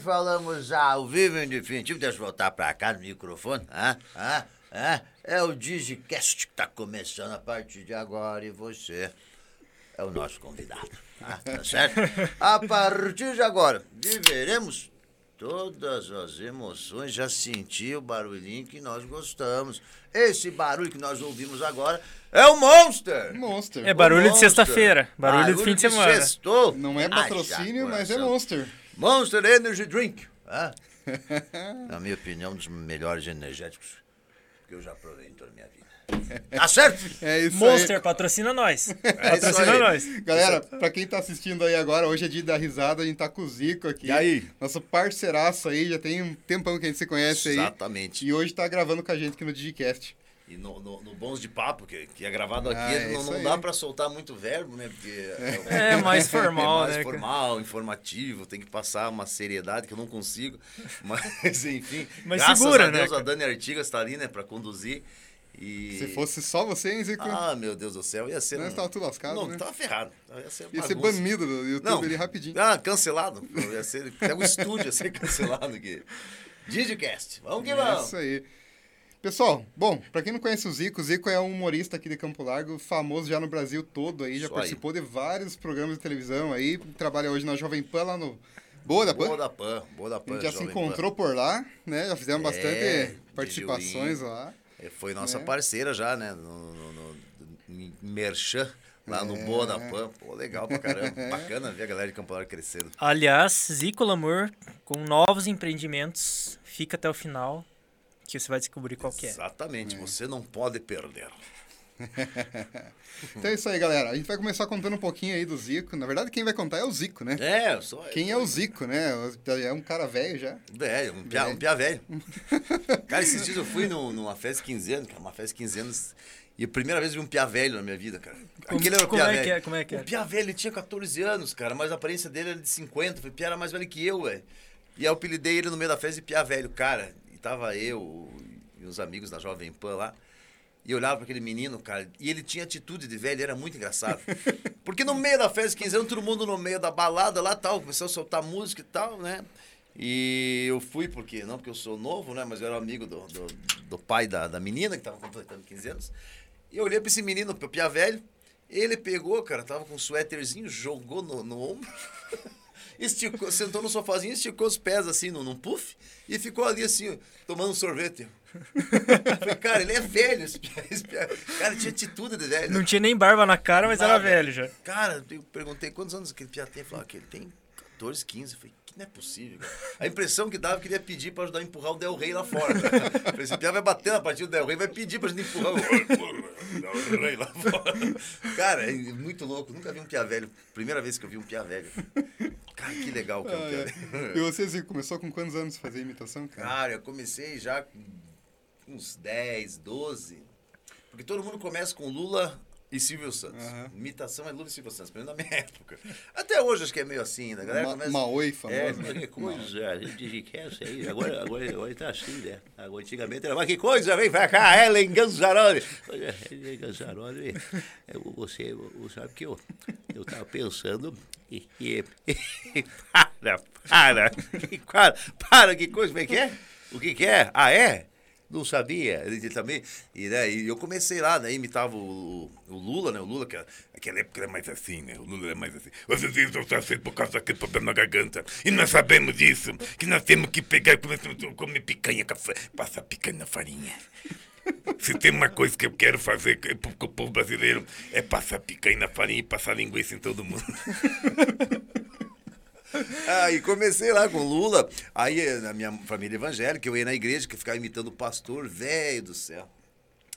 falamos ao vivo em definitivo. Deixa eu voltar pra cá no microfone. Ah, ah, ah. É o Digicast que tá começando a partir de agora e você é o nosso convidado. Ah, tá certo? A partir de agora, viveremos todas as emoções. Já senti o barulhinho que nós gostamos. Esse barulho que nós ouvimos agora é o Monster. Monster. É barulho de Monster. sexta-feira, barulho, do fim de semana. sextou. Não é patrocínio, mas é. Monster. Monster Energy Drink. Ah, na minha opinião, um dos melhores energéticos que eu já provei em toda a minha vida. Tá certo? É isso Monster, patrocina nós. É patrocina aí. nós. aí. Galera, pra quem tá assistindo aí agora, hoje é dia da risada, a gente tá com o Zico aqui. E aí? Nosso parceiraço aí, já tem um tempão que a gente se conhece aí. Exatamente. E hoje tá gravando com a gente aqui no Digicast. E no, no- no Bons de Papo, que, que é gravado aqui, Ah, é não, não dá pra soltar muito verbo, né? Porque é, É mais formal, é mais né, cara? formal, informativo, tem que passar uma seriedade que eu não consigo. Mas, enfim. Mas graças segura, a né, Deus, a cara? Dani Artigas tá ali, né, pra conduzir. E... Se fosse só você, hein, Zico? Ah, meu Deus do céu, ia ser. Nós um- tava tudo lascado, Não, né? tava ferrado. Ia ser, Ia ser banido do YouTube Não, ali rapidinho. Ah, cancelado. Ia ser, até o estúdio ia ser cancelado aqui. Digicast, vamos que É vamos. isso aí. Pessoal, bom, pra quem não conhece o Zico, o Zico é um humorista aqui de Campo Largo, famoso já no Brasil todo aí, já Isso aí. participou de vários programas de televisão aí, trabalha hoje na Jovem Pan lá no Boa da Pan. Boa da Pan, boa da A Pan. gente já se Jovem encontrou por lá, né? Já fizemos É, bastante participações lá. Pan. É, Foi nossa É. parceira já, né? No, no, no, no Merchan, lá no É. Boa da Pan. Pô, legal pra caramba. Bacana ver a galera de Campo Largo crescendo. Aliás, Zico Lamour, com novos empreendimentos, fica até o final, que você vai descobrir qual que é. Exatamente, você não pode perder. Então é isso aí, galera. A gente vai começar contando um pouquinho aí do Zico. Na verdade, quem vai contar é o Zico, né? É, eu sou. Quem é o Zico, né? É um cara velho já. Velho, um pia, um pia velho. Cara, esses dias eu fui num- numa festa de 15 anos, cara, uma festa de 15 anos, e a primeira vez eu vi um pia velho na minha vida, cara. Como- Aquele era o pia é que velho. é? Como é que é? O pia velho, ele tinha 14 anos, cara, mas a aparência dele era de 50. Eu Falei, pia era mais velho que eu, velho. E aí eu apelidei ele no meio da festa de pia velho, cara. Tava eu e os amigos da Jovem Pan lá. E olhava para aquele menino, cara, e ele tinha atitude de velho, era muito engraçado. Porque no meio da festa de 15 anos, todo mundo no meio da balada lá tal, começou a soltar música e tal, né? E eu fui, porque não porque eu sou novo, né? Mas eu era amigo do, do, do pai da, da menina, que tava completando 15 anos. E eu olhei pra esse menino, pro Pia Velho, ele pegou, cara, tava com um suéterzinho, jogou no, no ombro, esticou, sentou no sofazinho, esticou os pés assim num, num puff e ficou ali assim, tomando um sorvete. Falei, cara, ele é velho, esse Pia, esse Pia. Cara, tinha atitude de velho. Não tinha nem barba na cara, mas era velho já. Cara, eu perguntei quantos anos aquele Pia tem. Falou que ele tem 14, 15. Eu falei, que não é possível. Cara. A impressão que dava, eu queria pedir pra ajudar a empurrar o Del Rey lá fora. Cara. Eu Falei, esse Pia vai bater na partida do Del Rey, vai pedir pra gente empurrar o Del Rey lá fora. Cara, é muito louco. Nunca vi um Pia velho. Primeira vez que eu vi um Pia velho. Cara, que legal que é um Pia velho. E você, Zico, começou com quantos anos a fazer imitação, cara? Cara, eu comecei já com uns 10, 12. Porque todo mundo começa com Lula e Silvio Santos. Aham. Imitação é Lula e Silvio Santos, pelo menos na minha época. Até hoje acho que é meio assim, né? Galera Ma começa... Maoi, famoso. É, né? mas que coisa, a gente enriquece aí. Agora, agora, agora tá assim, né? Agora, antigamente era, mas que coisa, vem pra cá, Ellen Ganzaroli. Olha, Ellen Ganzaroli, eu- você, você sabe que eu, eu tava pensando e, e, e- para, para, para, para, que coisa, como é que é? O que que é? Ah, é? Não sabia. Ele também. E, né, e eu comecei lá, né? Imitava o, o Lula, né? O Lula, que naquela época era mais assim, né? O Lula era mais assim. Vocês estão sofrendo por causa daquele problema na garganta. E nós sabemos disso. Que nós temos que pegar e comer picanha, café, passar picanha na farinha. Se tem uma coisa que eu quero fazer pro pro povo brasileiro é passar picanha na farinha e passar linguiça em todo mundo. E comecei lá com o Lula. Aí, eh, na minha família evangélica, eu ia na igreja que ficava imitando o pastor, velho do céu.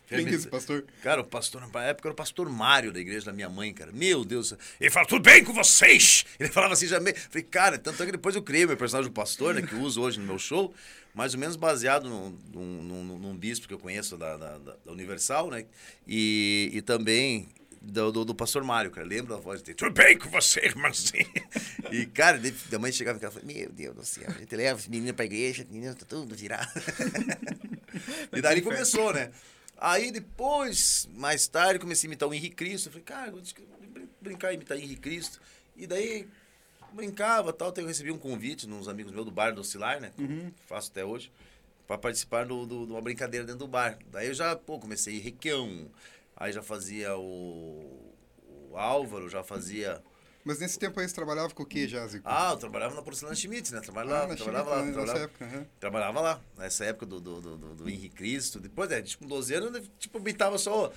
Quem que é esse pastor? Cara, o pastor, na época era o pastor Mário da igreja da minha mãe, cara. Meu Deus. Ele fala, tudo bem com vocês? Ele falava assim já meio. Falei, cara, tanto é que depois eu criei meu personagem do pastor, né? Que eu uso hoje no meu show, mais ou menos baseado num, num, num- num bispo que eu conheço da, da, da- da Universal, né? E, e também do, do, do pastor Mário, cara. Lembra a voz dele? Tudo bem com você, irmãozinho? E, cara, daí a mãe chegava e falava, meu Deus do céu, a gente leva esse menino pra igreja, o menino tá tudo virado. e daí começou, né? Aí depois, mais tarde, comecei a imitar o Henrique Cristo. Eu falei, cara, eu vou brin- brincar e imitar Henrique Cristo. E daí brincava tal. Até eu recebi um convite de uns amigos meus do bar do Oscilar, né? que Faço até hoje. Pra participar do, do- de uma brincadeira dentro do bar. Daí eu já, pô, comecei Requião. Aí já fazia o, o Álvaro, já fazia. Mas nesse tempo aí você trabalhava com o que já, Zico? Ah, eu trabalhava na Porcelana Schmitz, né? Trabalhava, Ah, na trabalhava lá. nessa Trabalhava, época. aham. trabalhava lá, nessa época do, do, do, do, do Henrique Cristo. Depois, é, tipo, com 12 anos, tipo, imitava só o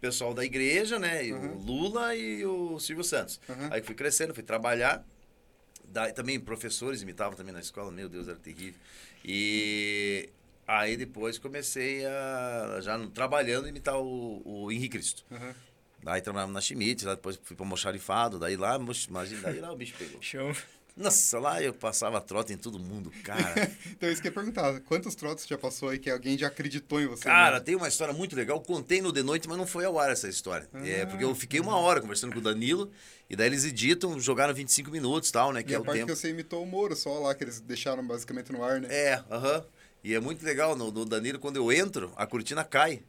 pessoal da igreja, né? E o Lula e o Silvio Santos. Uhum. Aí fui crescendo, fui trabalhar. Daí, também professores imitavam também na escola, meu Deus, era terrível. E aí depois comecei a, já trabalhando, imitar o, o Henrique Cristo. Aham. Daí trabalhava na Schmitz, lá depois fui para Moxarifado, daí lá, imagina, daí lá o bicho pegou. Show. Nossa, lá eu passava trota em todo mundo, cara. Então isso que eu ia perguntar. Quantos trotes você já passou aí que alguém já acreditou em você? Cara, né? tem uma história muito legal. Contei no de noite, mas não foi ao ar essa história. é, porque eu fiquei uma hora conversando com o Danilo, e daí eles editam, jogaram 25 minutos e tal, né? Que E é a o parte tempo. que você imitou o Moro só lá, que eles deixaram basicamente no ar, né? É, aham. E é muito legal, no, no Danilo, quando eu entro, a cortina cai.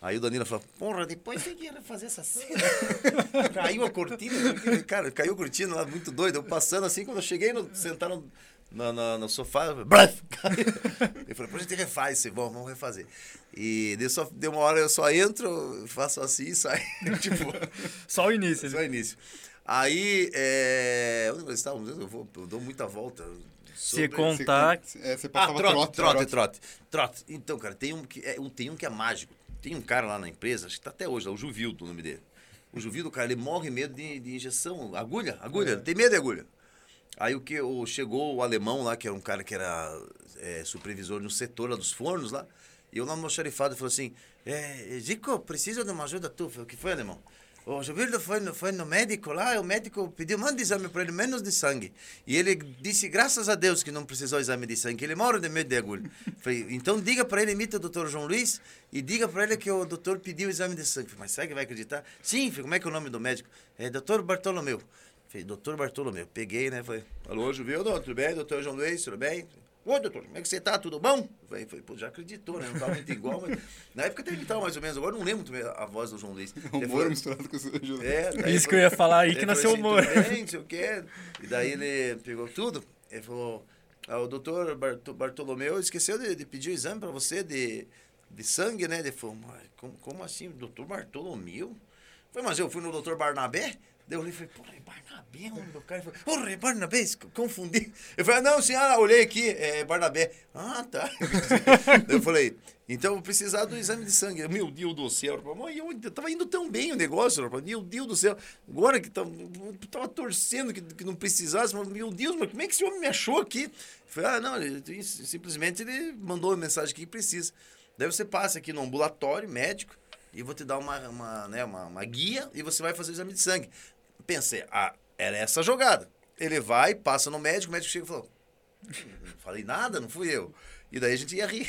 Aí o Danilo fala, porra, depois tem que fazer essa cena. caiu a cortina, cara, caiu a cortina lá, muito doido. Eu passando assim, quando eu cheguei, no, sentaram no, no, no sofá, braf, caiu. Eu falei, pô, a gente refaz isso, vamos, vamos refazer. E deu, só, deu uma hora, eu só entro, faço assim e saio. tipo, Só o início. só início. Aí, é... onde nós estávamos? Eu, vou, eu dou muita volta. Se contar. Você, é, você ah, passava trote, trote, trote. trote, trote. Então, cara, tem um, que é, um, tem um que é mágico. Tem um cara lá na empresa, acho que tá até hoje, lá, o Juvildo, o nome dele. O Juvildo, cara, ele morre medo de, de injeção, agulha, agulha, ele tem medo de agulha. Aí o que o, chegou o alemão lá, que era um cara que era é, supervisor no setor lá dos fornos lá, e eu lá no xarifado falou assim, é, Zico, preciso de uma ajuda tua. O que foi, alemão? O Juvildo foi no, foi no médico lá, o médico pediu, manda exame para ele, menos de sangue. E ele disse, graças a Deus que não precisou exame de sangue, ele mora de medo de agulha. Falei, então diga para ele, imita o doutor João Luiz, e diga para ele que o doutor pediu exame de sangue. Falei, mas será que vai acreditar? Sim, falei, como é que é o nome do médico? É doutor Bartolomeu. Falei, doutor Bartolomeu. Peguei, né? Falei, alô, Juvildo, tudo bem? Doutor João Luiz, tudo bem? Ô, doutor, como é que você tá? Tudo bom? Falei, falei, pô, já acreditou, né? Não tá muito igual, mas... Na época até imitava mais ou menos, agora eu não lembro muito a voz do João Luiz. O falou- misturado com o seu é, daí Isso que eu ia falar aí, que nasceu o assim, humor. Tudo bem, não sei o quê. E daí ele pegou tudo. Ele falou: ah, o doutor Barto- Bartolomeu esqueceu de, de pedir o exame para você de, de sangue, né? Ele falou: como, como assim, doutor Bartolomeu? Foi, mas eu fui no doutor Barnabé. Daí eu olhei e falei, porra, é Barnabé, o nome do cara. Ele falou, porra, é Barnabé, confundi. Eu falei, não, senhora, olhei aqui, é Barnabé. Ah, tá. Eu falei, então eu vou precisar do exame de sangue. Meu Deus do céu, mas eu tava indo tão bem o negócio, rapaz. Meu Deus do céu. Agora que tava, tava torcendo que, que não precisasse, mas meu Deus, mas como é que esse homem me achou aqui? Eu falei, ah, não, ele, simplesmente ele mandou uma mensagem que precisa. Daí você passa aqui no ambulatório médico e vou te dar uma, uma, né, uma, uma guia e você vai fazer o exame de sangue. Pensei, ah, era essa a jogada. Ele vai, passa no médico, o médico chega e falou, não falei nada, não fui eu. E daí a gente ia rir.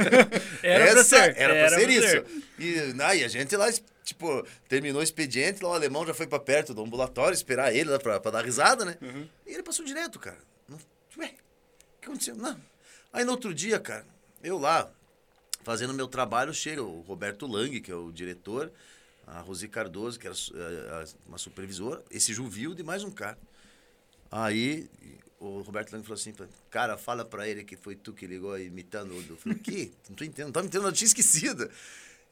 Era pra ser. Era, era pra ser pra isso. ser. E, ah, e a gente lá, tipo, terminou o expediente, lá o alemão já foi pra perto do ambulatório esperar ele lá pra, pra dar risada, né? E ele passou direto, cara. Ué, o que aconteceu? Não. Aí no outro dia, cara, eu lá, fazendo meu trabalho, chega o Roberto Lang, que é o diretor, a Rosi Cardoso, que era eh, a- uma supervisora, esse Juvilde e mais um cara. Aí o Roberto Lang falou assim, cara, fala pra ele que foi tu que ligou imitando o... Eu falei, o quê? Não tô entendendo, não tô me entendendo, eu tinha esquecido.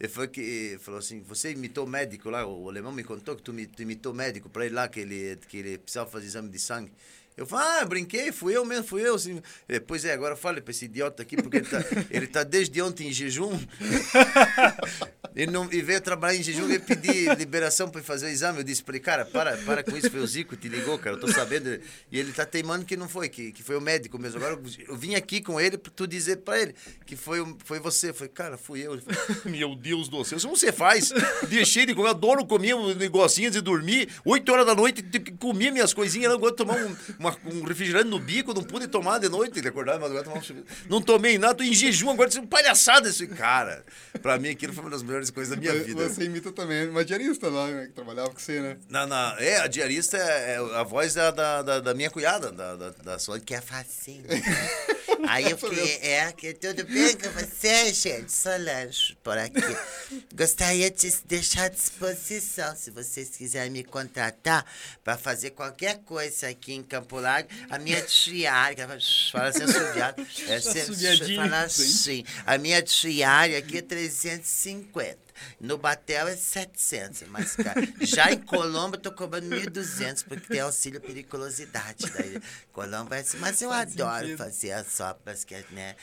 Ele falou, que, falou assim, você imitou médico lá, o alemão me contou que tu, tu imitou médico pra ele lá, que ele, que ele precisava fazer exame de sangue. Eu falei, ah, brinquei, fui eu mesmo, fui eu. Assim. Ele, pois é, agora fale pra esse idiota aqui, porque ele tá, ele tá desde ontem em jejum. Ele não e veio trabalhar em jejum e pedir liberação para fazer o exame. Eu disse para ele, cara, para, para com isso, foi o Zico, te ligou, cara, eu tô sabendo. E ele tá teimando que não foi, que, que foi o médico mesmo. Agora eu- eu vim aqui com ele para tu dizer para ele que foi, foi você. Falei, cara, fui eu. Ele Meu Deus do céu, isso não você faz. Cheio de comer, eu adoro comer um negocinho de dormir. Oito horas da noite, comia minhas coisinhas, não de tomar um, uma- um refrigerante no bico, não pude tomar de noite. Ele acordava, mas agora tomar um. Não tomei nada, tô em jejum agora, isso é um palhaçada isso. Cara, para mim aquilo foi uma das melhores coisas da minha Você- vida. Você imita também uma diarista lá, né, que trabalhava com você, né? Na, na- é, a diarista é, é a voz da, da, da, da minha cunhada, da, da, da Solange, que é facinho. Aí eu fiquei, é, que tudo bem com você, gente? Solange, por aqui. Gostaria de deixar à disposição, se vocês quiserem me contratar para fazer qualquer coisa aqui em Campo Largo. A minha diária, fala assim, assobiado. É, Assobiadinho. fala assim, a minha diária aqui é 350. No Batel é 700, mas cara, já em Colombo eu tô cobrando 1.200 porque tem auxílio periculosidade. Daí, Colombo é assim, mas eu adoro fazer as obras, que, né,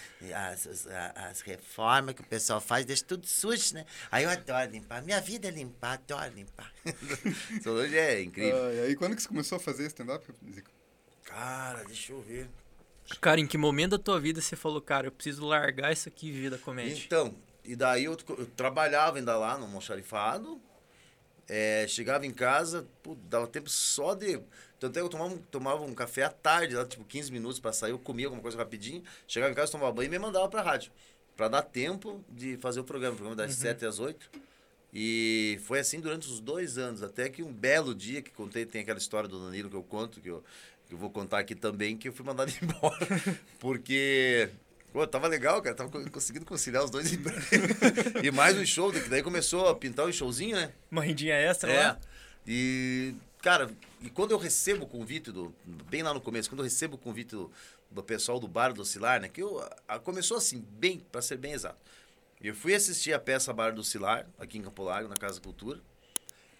as, as, a- as reformas que o pessoal faz, deixa tudo sujo, né? Aí eu adoro limpar. Minha vida é limpar, adoro limpar. Solange é incrível. Ah, e aí, quando que você começou a fazer stand-up, Zico? Cara, deixa eu ver. Cara, em que momento da tua vida você falou, cara, eu preciso largar isso aqui e viver da comédia? Então, e daí eu, eu trabalhava ainda lá no Moncharifado. É, chegava em casa, pô, dava tempo só de. Tanto é que eu tomava, um- tomava um café à tarde, lá, tipo 15 minutos pra sair, eu comia alguma coisa rapidinho, chegava em casa, tomava banho e me mandava pra rádio. Pra dar tempo de fazer o programa, o programa das 7 às 8. E foi assim durante os dois anos, até que um belo dia que contei, tem aquela história do Danilo que eu conto, que eu, que eu vou contar aqui também, que eu fui mandado embora. Porque. Pô, tava legal, cara. Tava co- conseguindo conciliar os dois empregos. e mais um show, que daí começou a pintar um showzinho, né? Uma rendinha extra É. lá? E, cara, e quando eu recebo o convite do. Bem lá no começo, quando eu recebo o convite do, do pessoal do Bar do Oscilar, né? Que eu, a- começou assim, bem, pra ser bem exato. Eu fui assistir a peça Bar do Oscilar, aqui em Campo Largo, na Casa Cultura.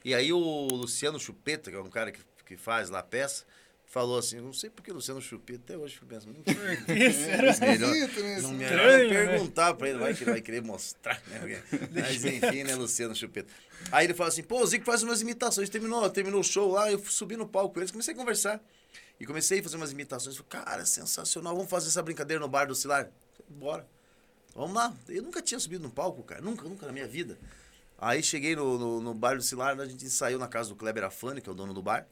E aí o Luciano Chupeta, que é um cara que, que faz lá a peça, falou assim, não sei porque o Luciano Chupeta, até hoje fico pensando, não melhor, né? melhor né? perguntar pra ele, vai que ele vai querer mostrar, né? Mas enfim, né, Luciano Chupeta. Aí ele fala assim, pô, o Zico faz umas imitações, terminou, terminou o show lá, eu subi no palco com eles, comecei a conversar. E comecei a fazer umas imitações, falei, cara, sensacional, vamos fazer essa brincadeira no bar do Oscilar? Bora. Vamos lá. Eu nunca tinha subido no palco, cara, nunca, nunca na minha vida. Aí cheguei no, no, no bar do Cilar, a gente ensaiou na casa do Kleber Afani, que é o dono do bar.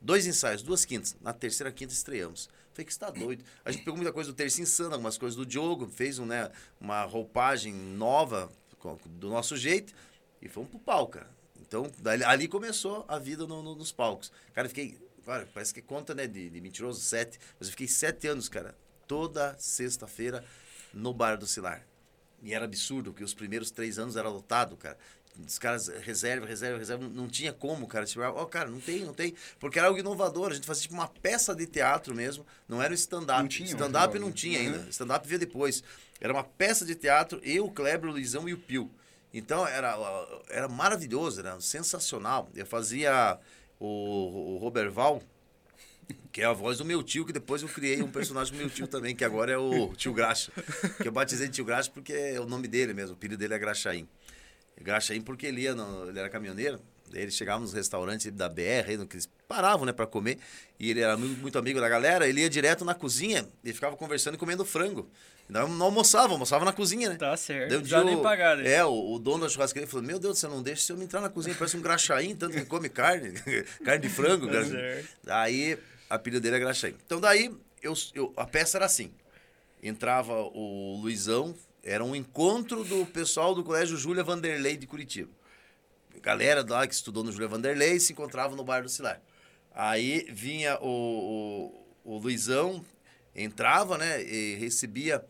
Dois ensaios, duas quintas. Na terceira quinta estreamos. Falei que está doido. A gente pegou muita coisa do Terça Insano, algumas coisas do Diogo, fez um, né, uma roupagem nova do nosso jeito e fomos pro palco, cara. Então, dali- ali começou a vida no- no- nos palcos. Cara, eu fiquei. Cara, parece que conta, né, de, de mentiroso, sete. Mas eu fiquei sete anos, cara, toda sexta-feira no bar do Cilar. E era absurdo, porque os primeiros três anos era lotado, cara. Os caras, reserva, reserva, reserva, não tinha como, cara. Tipo, ó, cara, não tem, não tem. Porque era algo inovador. A gente fazia tipo uma peça de teatro mesmo. Não era um stand-up. Não tinha Stand-up não tinha Uhum. ainda. Stand-up veio depois. Era uma peça de teatro, eu, o Kleber, o Luizão e o Pio. Então era, era maravilhoso, era sensacional. Eu fazia o, o Roberval, que é a voz do meu tio, que depois eu criei um personagem do meu tio também, que agora é o tio Graxa. Que eu batizei de tio Graxa porque é o nome dele mesmo, o apelido dele é Graxaim. Graxaim porque ele, ia no- ele era caminhoneiro, ele chegava nos restaurantes da BR, no que eles paravam, né, pra comer, e ele era mu- muito amigo da galera, ele ia direto na cozinha e ficava conversando e comendo frango. Não, não almoçava, almoçava na cozinha, né? Tá certo. Um dia precisa nem o- pagar, né? É, o, o dono da churrasqueira falou: Meu Deus, você não deixa se eu não entrar na cozinha, parece um graxaim, tanto que come carne, carne de frango. Tá certo. Daí, a apelido dele é graxaim. Então, daí, eu, eu- a peça era assim: entrava o Luizão, era um encontro do pessoal do Colégio Júlia Vanderlei de Curitiba. Galera lá que estudou no Júlia Vanderlei se encontrava no Bar do Cilar. Aí vinha o, o, o Luizão, entrava, né, e recebia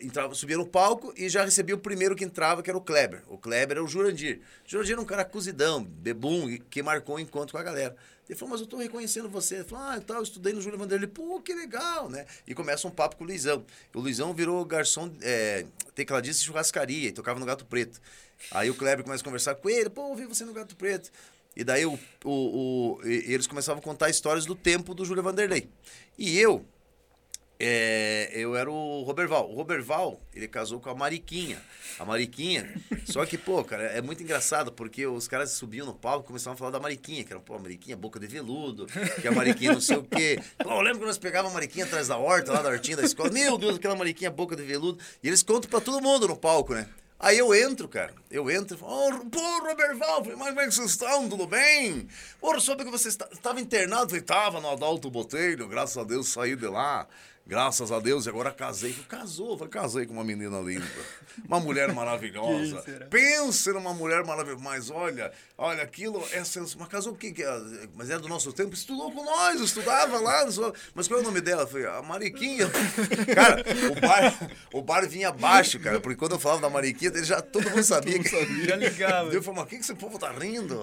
entrava, subia no palco e já recebia o primeiro que entrava, que era o Kleber. O Kleber era o Jurandir. O Jurandir era um cara cozidão, bebum, que marcou o encontro com a galera. Ele falou, mas eu tô reconhecendo você. Ele falou, ah, tal, eu estudei no Júlio Vanderlei. Pô, que legal, né? E começa um papo com o Luizão. O Luizão virou garçom, é, tecladista de churrascaria, e tocava no Gato Preto. Aí o Kleber começa a conversar com ele, pô, eu vi você no Gato Preto. E daí o, o, o- eles começavam a contar histórias do tempo do Júlio Vanderlei. E eu, é, eu era o Roberval. O Roberval, ele casou com a Mariquinha. A Mariquinha. Só que, pô, cara, é muito engraçado, porque os caras subiam no palco e começavam a falar da Mariquinha, que era, pô, a Mariquinha, boca de veludo, que a Mariquinha não sei o quê. Pô, eu lembro quando nós pegávamos a Mariquinha atrás da horta, lá da hortinha da escola. Meu Deus, aquela Mariquinha, boca de veludo. E eles contam pra todo mundo no palco, né? Aí eu entro, cara. Eu entro e falo, pô, Roberval, falei, mas como é que vocês estão? Tudo bem? Pô, soube que você estava internado. Falei, tava no Adalto Botelho, graças a Deus saí de lá. Graças a Deus, e agora casei. Casou, casei com uma menina linda. Uma mulher maravilhosa. Pensa numa mulher maravilhosa. Mas olha, olha, aquilo é sens- Mas casou o quê? que é? Mas era do nosso tempo, estudou com nós, estudava lá. Mas qual é o nome dela? Foi a Mariquinha. Cara, o bar, o bar vinha abaixo, cara, porque quando eu falava da Mariquinha, ele já todo mundo sabia. que... Já ligava. Eu falei, mas o que que esse povo tá rindo?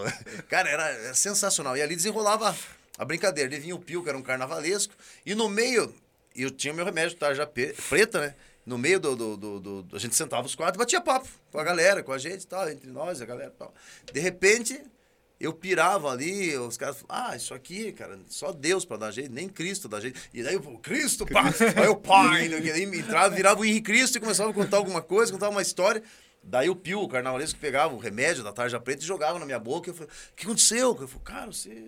Cara, era, era sensacional. E ali desenrolava a brincadeira. Ele vinha o Pio, que era um carnavalesco, e no meio, eu tinha meu remédio, tarja pe- preta, né? No meio do, do, do- do- A gente sentava os quatro e batia papo com a galera, com a gente e tal, entre nós, a galera e tal. De repente, eu pirava ali, os caras falavam, ah, isso aqui, cara, só Deus pra dar jeito, nem Cristo dá jeito. E daí eu falei, Cristo, pá! Aí o pai, né, que aí entrava, virava o Henrique Cristo e começava a contar alguma coisa, contava uma história. Daí o Pio, o carnavalesco, pegava o remédio da tarja preta e jogava na minha boca. Eu falei, o que aconteceu? Eu falei, cara, você,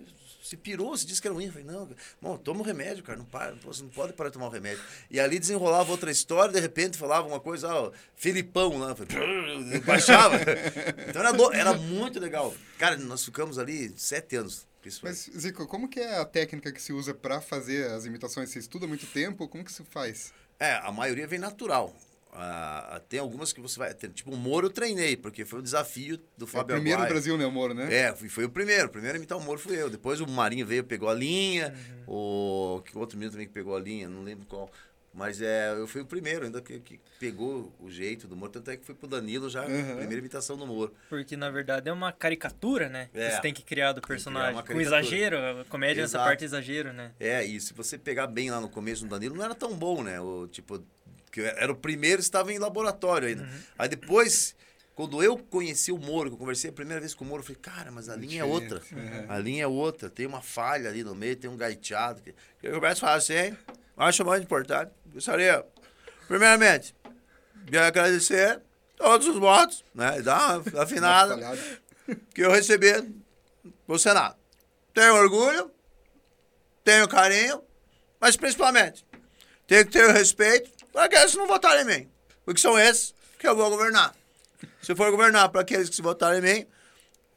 você pirou, você disse que era ruim. Eu falei, não, bom, toma o remédio, cara, não para, você não pode parar de tomar o remédio. E ali desenrolava outra história, de repente falava uma coisa, ó, Filipão lá, falei, baixava. Então era, do- era muito legal. Cara, nós ficamos ali sete anos. Mas, Zico, como que é a técnica que se usa pra fazer as imitações? Você estuda muito tempo? Como que se faz? É, a maioria vem natural. Ah, tem algumas que você vai. Tem, tipo, o Moro eu treinei, porque foi o desafio do É o Fábio primeiro do Aguaia. Brasil, né, o Moro, né? É, fui- foi o primeiro. O primeiro a imitar o Moro fui eu. Depois o Marinho veio, pegou a linha. O que outro menino também que pegou a linha, não lembro qual. Mas é, eu fui o primeiro, ainda que, que pegou o jeito do Moro. Tanto é que foi pro Danilo já, a primeira imitação do Moro. Porque, na verdade, é uma caricatura, né? É. Você tem que criar do criar personagem. uma Com exagero, a comédia nessa Exato. parte é exagero, né? É, e se você pegar bem lá no começo do Danilo, não era tão bom, né? O, tipo, que era o primeiro, estava em laboratório ainda. Aí depois, quando eu conheci o Moro, que eu conversei a primeira vez com o Moro, eu falei, cara, mas a linha é outra. A linha é outra, tem uma falha ali no meio, tem um gaiteado. que- Eu começo a falar assim, acho mais importante. Gostaria, primeiramente, de agradecer todos os votos, né? Dar uma afinada que eu recebi do Senado. Tenho orgulho, tenho carinho, mas principalmente tenho que ter o respeito para aqueles que não votarem em mim. Porque são esses que eu vou governar. Se eu for governar para aqueles que se votarem em mim,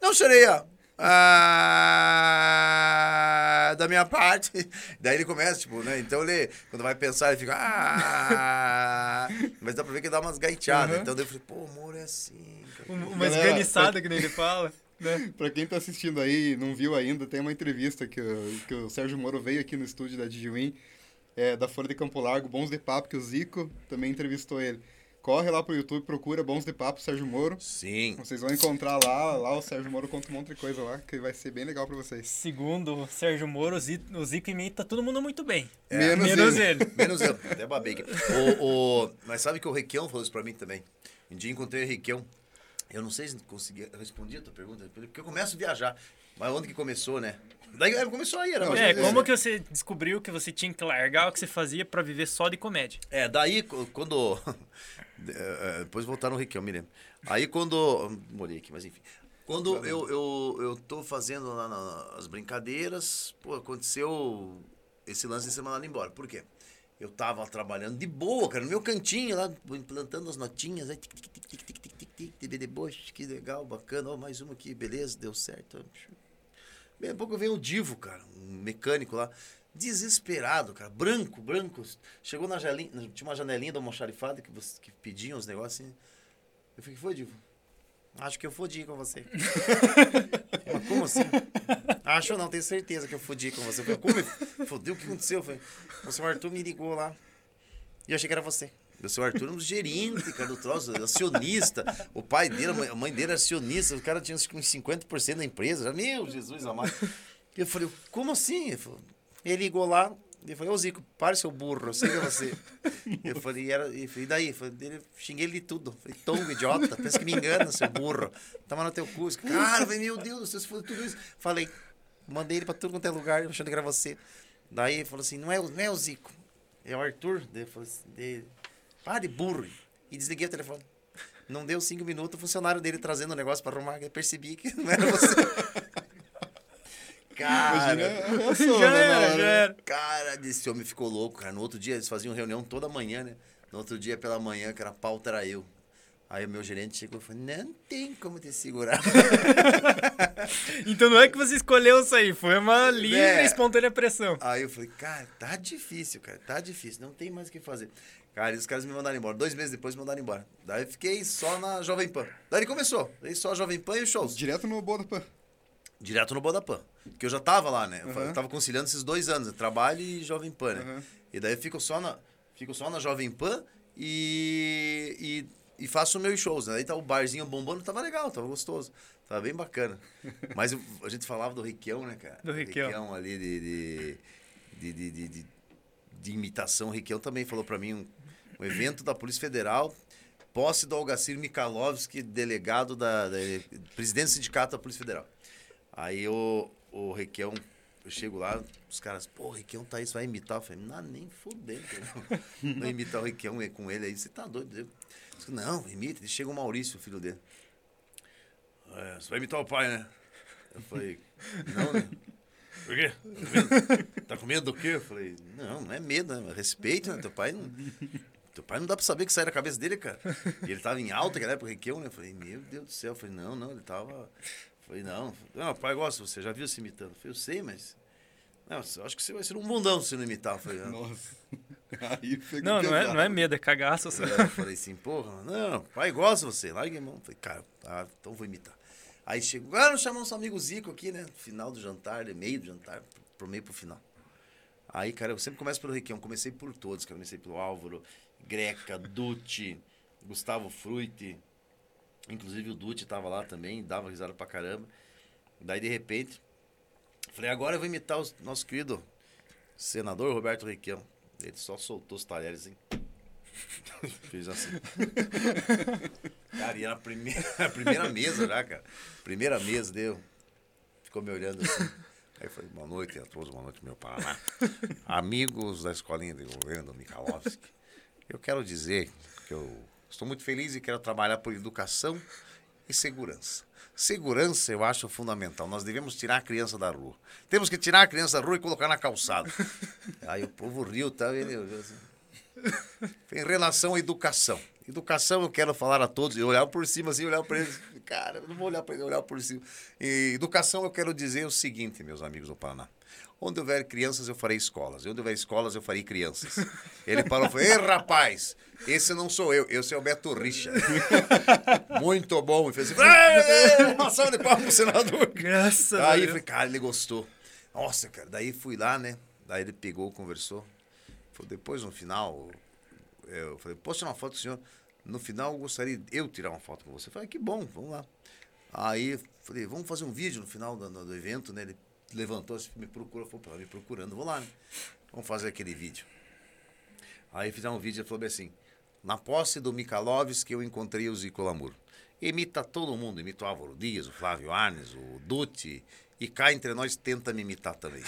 não seria ah, da minha parte. Daí ele começa, tipo, né? Então ele, quando vai pensar, ele fica. Ah, mas dá pra ver que dá umas gaiteadas. Então daí eu falei, pô, o Moro é assim. cara. Uma esganiçada, que nem ele fala. Né? Pra quem tá assistindo aí e não viu ainda, tem uma entrevista que, o- que o Sérgio Moro veio aqui no estúdio da Digiwin, é, da Folha de Campo Largo, Bons de Papo, que o Zico também entrevistou ele. Corre lá pro YouTube, procura Bons de Papo, Sérgio Moro. Sim. Vocês vão encontrar lá, lá o Sérgio Moro conta um monte de coisa lá, que vai ser bem legal pra vocês. Segundo o Sérgio Moro, o Zi- o Zico imita todo mundo muito bem. Menos, Menos ele. ele. Menos eu, até babei. O, o, mas sabe que o Requião falou isso pra mim também. Um dia encontrei o Requião. Eu não sei se consegui responder a tua pergunta, porque eu começo a viajar. Mas onde que começou, né? Daí é, começou aí, era Não, É, como que você descobriu que você tinha que largar o que você fazia pra viver só de comédia? É, daí quando. É, é, Depois voltar no Requião, me lembro. Aí quando. Molhei aqui, mas enfim. Quando eu, eu, eu tô fazendo lá na- as brincadeiras, pô, aconteceu esse lance de ser mandado embora. Por quê? Eu tava trabalhando de boa, cara, no meu cantinho lá, implantando as notinhas, aí, tic, tic, tic, tic, tic, tic, tic, tic, que legal, bacana, ó, mais uma aqui, beleza, deu certo. Bem, a pouco veio o Divo, cara, um mecânico lá, desesperado, cara, branco, branco. Chegou na janelinha, tinha uma janelinha da almoxarifada que, você, que pediam os negócios assim. Eu falei, que foi, Divo? Acho que eu fodi com você. Mas como assim? Acho não, tenho certeza que eu fodi com você. Eu falei, como? Fodeu, o que aconteceu? Eu falei, o seu Arthur me ligou lá. E eu achei que era você. O seu Arthur é um gerente, cara, do troço, acionista. O pai dele, a mãe- dele era acionista. O cara tinha uns 50% da empresa. Meu Jesus amado. Eu falei, como assim? Ele, falou, ele ligou lá. Ele falou, ô Zico, pare seu burro, eu que é você. Eu falei, e, era, e falei, daí? Eu falei, xinguei ele de tudo. Eu Falei, tongo, idiota, pensa que me engana, seu burro. Tava no teu cu. Cara, eu falei, meu Deus do céu, for tudo isso. Falei, mandei ele pra tudo quanto é lugar, achando que era você. Daí ele falou assim, não é, não é o Zico, é o Arthur. Daí ele falou para de burro. E desliguei o telefone. Não deu cinco minutos, o funcionário dele trazendo o negócio pra arrumar, eu percebi que não era você. Cara, Imagina reação, Já né, era, já era. Cara, esse homem ficou louco, cara. No outro dia, eles faziam reunião toda manhã, né? No outro dia, pela manhã, que era a pauta, era eu. Aí o meu gerente chegou e falou, não tem como te segurar. Então não é que você escolheu isso aí, foi uma livre É. e espontânea pressão. Aí eu falei, cara, tá difícil, cara, tá difícil, não tem mais o que fazer. Cara, e os caras me mandaram embora. Dois meses depois me mandaram embora. Daí eu fiquei só na Jovem Pan. Daí ele começou. Daí só a Jovem Pan e os shows. Direto no Bodapan. Direto no Bodapan. Porque eu já tava lá, né? Uhum. Eu tava conciliando esses dois anos, né? trabalho e Jovem Pan, né? Uhum. E daí eu fico só na, fico só na Jovem Pan e, e, e faço meus shows, né? Daí tá o barzinho bombando, tava legal, tava gostoso. Tava bem bacana. Mas eu- a gente falava do Riquião, né, cara? Do Riquião. ali de, de, de, de, de- de- de imitação. O Riquião também falou pra mim um, um evento da Polícia Federal, posse do Algacir Mikalovski, delegado da, da presidente do sindicato da Polícia Federal. Aí o, o Requião, eu chego lá, os caras, pô, Requião tá você vai imitar? Eu falei, não, nem fudendo. Não imitar o Requião com ele aí, você tá doido. Eu não, imita. Chega o Maurício, o filho dele. "É, você vai imitar o pai, né? Eu falei, não, né? Por quê? Tá com medo? Tá do quê? Eu falei, não, não é medo, né? Respeito, né? Teu pai não. Teu pai não dá pra saber que sai da cabeça dele, cara. E ele tava em alta, que era época Requião, né? Eu falei, meu Deus do céu. Eu falei, não, não, ele tava. Eu falei, não. Não, o pai gosta, você já viu se imitando? Eu falei, eu sei, mas. Não, eu acho que você vai ser um bundão se não imitar. Eu falei, não. Nossa. Aí Não, não é, não é medo, é cagaço. só. Eu falei assim, porra, não, pai gosta de você, larga a mão. Falei, cara, tá, então vou imitar. Aí chegou, agora chamar nosso amigo Zico aqui, né? Final do jantar, meio do jantar, pro meio pro final. Aí, cara, eu sempre começo pelo Requião, comecei por todos, cara. Comecei pelo Álvaro, Greca, Dutti, Gustavo Frutti. Inclusive o Dutti tava lá também, dava risada pra caramba. Daí, de repente, falei, agora eu vou imitar o nosso querido senador Roberto Requião. Ele só soltou os talheres, hein? Fez assim. Cara, ia na primeira, na primeira mesa já, cara. Primeira mesa, deu. Ficou me olhando assim. Aí falei, boa noite a todos, boa noite, meu Paraná. Amigos da escolinha de governo Mikalovski, eu quero dizer que eu estou muito feliz e quero trabalhar por educação e segurança. Segurança eu acho fundamental. Nós devemos tirar a criança da rua. Temos que tirar a criança da rua e colocar na calçada. Aí o povo riu, tá? Assim. Em relação à educação. Educação eu quero falar a todos. Eu olhava por cima assim, eu olhava para eles. Cara, eu não vou olhar para eles, eu olhava por cima. E educação eu quero dizer o seguinte, meus amigos do Paraná. Onde houver crianças, eu farei escolas. Onde houver escolas, eu farei crianças. Ele parou e falou: Ei, rapaz, esse não sou eu, esse é o Beto Richa. Muito bom. E fez assim: "Ah, uma salva de palmas pro senador. Graças Aí eu falei, cara, ele gostou. Nossa, cara, daí fui lá, né? Daí ele pegou, conversou. Depois no final, eu falei, posso tirar uma foto com o senhor? No final, eu gostaria de eu tirar uma foto com você. Eu falei, que bom, vamos lá. Aí, falei, vamos fazer um vídeo no final do, do evento, né? Ele levantou, assim, me procurou, falou, "Pô, me procurando, vou lá, né? Vamos fazer aquele vídeo. Aí fizemos um vídeo, ele falou assim, na posse do Mikalovski eu encontrei o Zico Lamour. Imita todo mundo, imita o Álvaro Dias, o Flávio Arnes, o Dutti, e cá entre nós tenta me imitar também.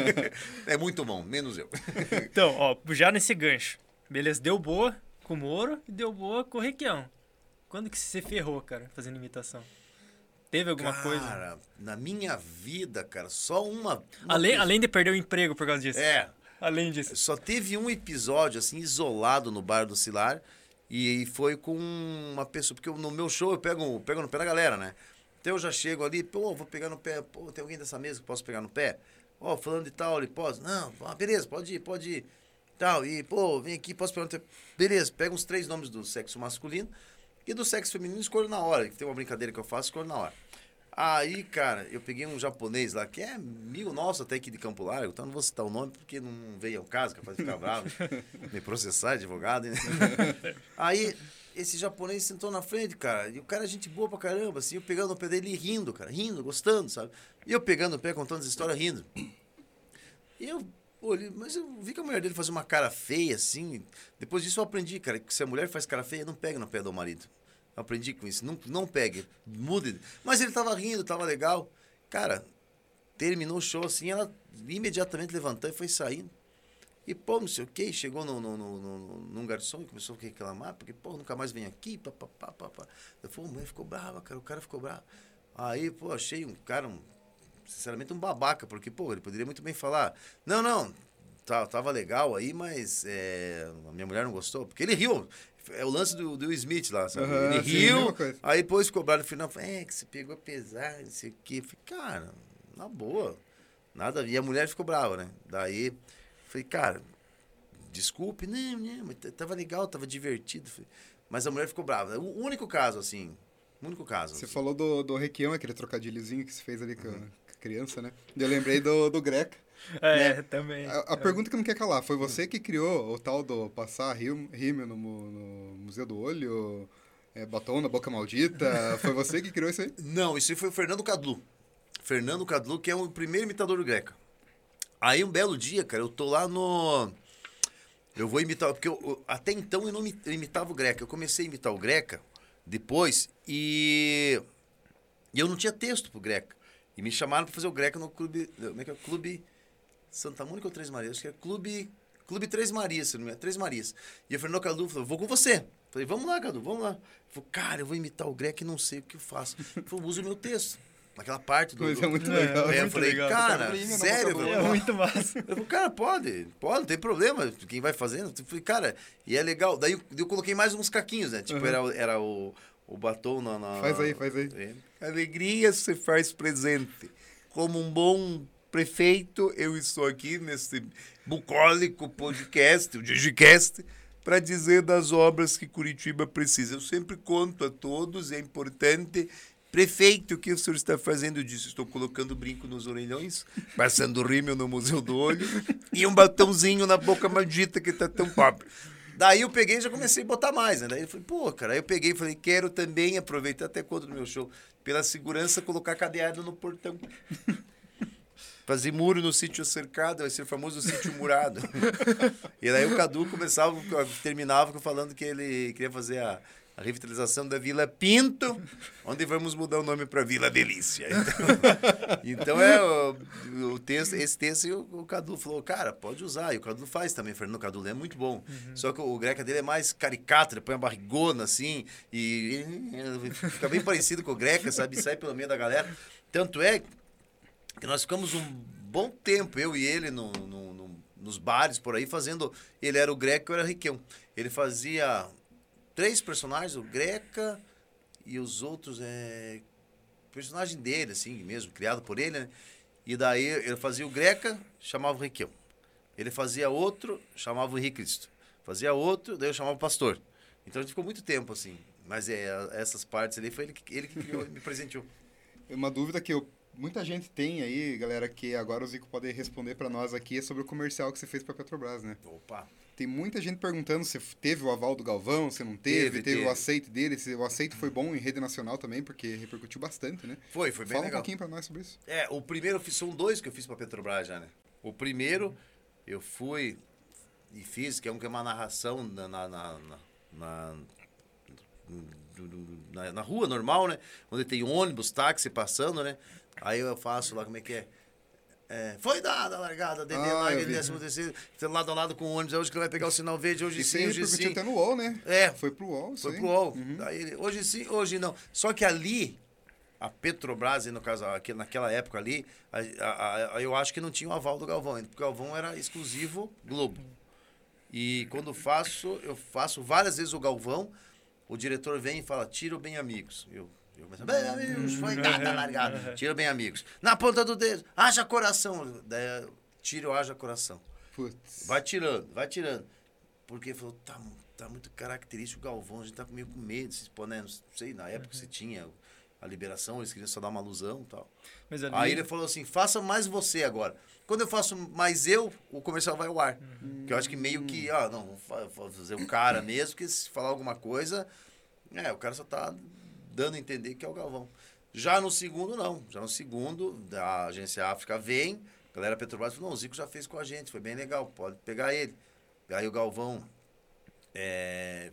é muito bom, menos eu. Então, ó, já nesse gancho. Beleza, deu boa com o Moro e deu boa com o Requião. Quando que você ferrou, cara, fazendo imitação? Teve alguma coisa? Cara, na minha vida, cara, só uma... uma Além, além de perder o emprego por causa disso. É, Além disso. Só teve um episódio, assim, isolado no bar do Cilar. E foi com uma pessoa. Porque eu- no meu show eu pego, pego no pé da galera, né? Então eu já chego ali, pô, vou pegar no pé. Pô, tem alguém dessa mesa que posso pegar no pé? Ó, falando de tal, ele pode? Não, ah, beleza, pode ir, pode ir. Tal, e, pô, vem aqui, posso pegar no teu... Beleza, pega os três nomes do sexo masculino e do sexo feminino escolho na hora. que Tem uma brincadeira que eu faço, escolho na hora. Aí, cara, eu peguei um japonês lá, que é amigo nosso até aqui de Campo Largo, então não vou citar o nome porque não veio ao caso, capaz de ficar bravo, me processar, advogado, né? Aí, esse japonês sentou na frente, cara, e o cara é gente boa pra caramba, assim, eu pegando o pé dele e rindo, cara, rindo, gostando, sabe? E eu pegando o pé, contando essa história, rindo. E eu olhei, mas eu vi que a mulher dele fazia uma cara feia, assim. Depois disso eu aprendi, cara, que se a mulher faz cara feia, não pega no pé do marido. Aprendi com isso. Não, não pegue, mude. Mas ele tava rindo, tava legal. Cara, terminou o show assim, ela imediatamente levantou e foi saindo. E, pô, não sei o quê, chegou no, no, no, no- num garçom e começou a reclamar, porque, pô, nunca mais vem aqui, papapá, papá. Eu falei, mulher ficou brava, cara, o cara ficou bravo. Aí, pô, achei um cara, um, sinceramente, um babaca, porque, pô, ele poderia muito bem falar, não, não, tá, tava legal aí, mas é, a minha mulher não gostou, porque ele riu, É o lance do, do Smith lá, sabe? Aham, Ele riu, aí depois cobraram no final, é que você pegou pesado, não sei o quê. Falei, cara, na boa, nada. E a mulher ficou brava, né? Daí, falei, cara, desculpe, não, não, mas t- tava legal, tava divertido. Falei, Mas a mulher ficou brava. O único caso, assim, o único caso. Você assim. falou do, do Requião, aquele trocadilhozinho que você fez ali com a, com a criança, né? Eu lembrei do, do Greca. É, também. A, a pergunta que não quer calar, foi você que criou o tal do passar rímel no, no Museu do Olho, é, batom na boca maldita? Foi você que criou isso aí? Não, isso aí foi o Fernando Cadlu. Fernando Cadlu, que é o primeiro imitador do Greca. Aí um belo dia, cara, eu tô lá no. Eu vou imitar, porque eu- eu- até então eu não imitava o Greca. Eu comecei a imitar o Greca depois e. E eu não tinha texto pro Greca. E me chamaram pra fazer o Greca no clube. Como é que é? Clube Santa Mônica ou Três Marias? Acho que é Clube. Clube Três Marias, se não me engano. Três Marias. E o Fernando Cadu falou: vou com você. Falei, vamos lá, Cadu, vamos lá. Ele falou, cara, eu vou imitar o Greca e não sei o que eu faço. Ele falou, usa o meu texto. Naquela parte do. Mas do- é muito legal. Aí eu muito falei, legal. cara, sério, meu? É muito massa. Eu falei, cara, pode, pode, não tem problema. Quem vai fazendo? Eu falei, cara, e é legal. Daí eu, eu coloquei mais uns caquinhos, né? Tipo, era, o- era o, o batom na, na- Faz aí, faz aí. É. Alegria se faz presente. Como um bom prefeito, eu estou aqui nesse bucólico podcast, o Digicast, para dizer das obras que Curitiba precisa. Eu sempre conto a todos, é importante. Prefeito, o que o senhor está fazendo disso? Estou colocando brinco nos orelhões, passando rímel no Museu do Olho e um batãozinho na boca maldita que está tão pobre. Daí eu peguei e já comecei a botar mais, né? Daí eu falei, pô, cara, aí eu peguei e falei, quero também aproveitar até quando no meu show, pela segurança, colocar cadeado no portão. Fazer muro no sítio cercado, vai ser o famoso sítio murado. e daí o Cadu começava, terminava falando que ele queria fazer a, a revitalização da Vila Pinto, onde vamos mudar o nome para Vila Delícia. Então, então é o, o texto, esse texto e o, o Cadu falou, cara, pode usar. E o Cadu faz também, Fernando Cadu é muito bom. Só que o Greca dele é mais caricato, ele põe a barrigona assim, e fica bem parecido com o Greca, sabe? Sai pelo meio da galera. Tanto é que nós ficamos um bom tempo, eu e ele, no, no- no- nos bares por aí, fazendo. Ele era o Greca, eu era o Riquelme. Ele fazia três personagens, o Greca e os outros, é. Personagem dele, assim mesmo, criado por ele, né? E daí ele fazia o Greca, chamava o Riquelme. Ele fazia outro, chamava o Henrique Cristo. Fazia outro, daí eu chamava o Pastor. Então a gente ficou muito tempo assim. Mas é, essas partes ali foi ele que, ele que me presenteou. Uma dúvida que eu- muita gente tem aí, galera, que agora o Zico pode responder pra nós aqui, é sobre o comercial que você fez pra Petrobras, né? Opa! Tem muita gente perguntando se teve o aval do Galvão, se não teve, Teve, teve, teve. o aceite dele, se o aceite foi bom em rede nacional também, porque repercutiu bastante, né? Foi, foi bem Fala um legal. pouquinho pra nós sobre isso. É, o primeiro eu fiz, são dois que eu fiz pra Petrobras já, né? O primeiro eu fui e fiz, que é um que é uma narração na, na, na, na, na- na- na rua normal, né? Onde tem ônibus, táxi passando, né? Aí eu faço lá, como é que é? É, foi dada a largada, DD, Ah, larga, vi. décimo terceiro, lado a lado com o ônibus, é hoje que ele vai pegar o sinal verde, hoje Isso sim, aí hoje sim. até no UOL, né? É, Foi pro UOL, foi aí. pro UOL. Uhum. Ele, hoje sim, hoje não. Só que ali, a Petrobras, no caso, aqui, naquela época ali, a- a- a- eu acho que não tinha o aval do Galvão ainda, porque o Galvão era exclusivo Globo. E quando faço, eu faço várias vezes o Galvão, o diretor vem e fala, tira o bem amigos. Eu, eu começo, bem amigos, foi dada a largada. Tira bem amigos. Na ponta do dedo, haja coração. Daí, tira o haja coração. Putz. Vai tirando, vai tirando. Porque falou, tá, tá muito característico o Galvão, a gente tá meio com medo de se expor, né? Não sei, na época você tinha a liberação, eles queriam só dar uma alusão e tal. Mas ali, Aí ele falou assim, faça mais você agora. Quando eu faço mais eu, o comercial vai ao ar. Que eu acho que meio que, ah, não, vou fazer o cara mesmo, que se falar alguma coisa, é, o cara só tá dando a entender que é o Galvão. Já no segundo, não. Já no segundo, a agência África vem, a galera Petrobras falou, não, o Zico já fez com a gente, foi bem legal, pode pegar ele. Aí o Galvão é,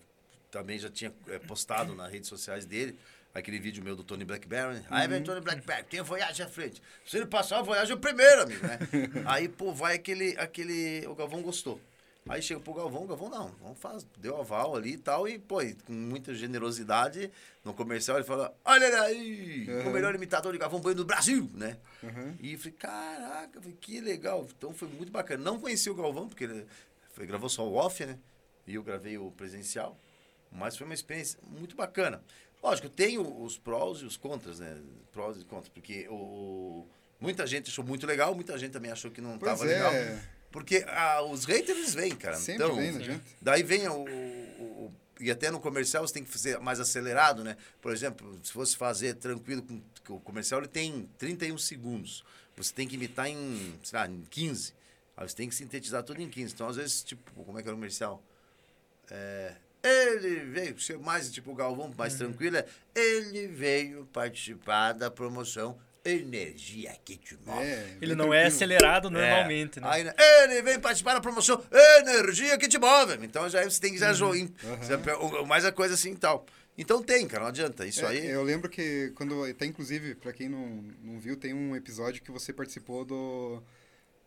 também já tinha é, postado nas redes sociais dele aquele vídeo meu do Tony Blackberry. né? Aí vem Tony Blackberry, tem Voyage à frente. Se ele passar a Voyage, é o primeiro, amigo, né? Aí, pô, vai aquele, aquele... O Galvão gostou. Aí chega pro Galvão, o Galvão não, não faz, deu aval ali e tal, e, pô, e com muita generosidade, no comercial ele fala, olha aí, o Uhum. melhor imitador de Galvão Bueno do Brasil, né? Uhum. E eu falei, caraca, que legal. Então foi muito bacana. Não conheci o Galvão, porque ele foi, gravou só o off, né? E eu gravei o presencial. Mas foi uma experiência muito bacana. Lógico, tem o- os prós e os contras, né? Prós e contras, porque o, muita gente achou muito legal, muita gente também achou que não estava é. legal. Porque ah, os haters vêm, cara. Sempre então, vem, não adianta. Daí vem o, o- E até no comercial você tem que fazer mais acelerado, né? Por exemplo, se fosse fazer tranquilo, com, o comercial ele tem 31 segundos. Você tem que imitar em, sei lá, em 15. Aí você tem que sintetizar tudo em 15. Então, às vezes, tipo, como é que era o comercial? É, ele veio, mais tipo o Galvão, mais Uhum. tranquilo, é, ele veio participar da promoção Energia que te move. É, Ele não é acelerado normalmente, né? Aí, né, ele vem participar da promoção Energia que te move. Então já você tem que já jogar. Mais a coisa assim e tal. Então tem, cara, não adianta. Isso É, aí. Eu lembro que quando. Até inclusive, pra quem não, não viu, tem um episódio que você participou do.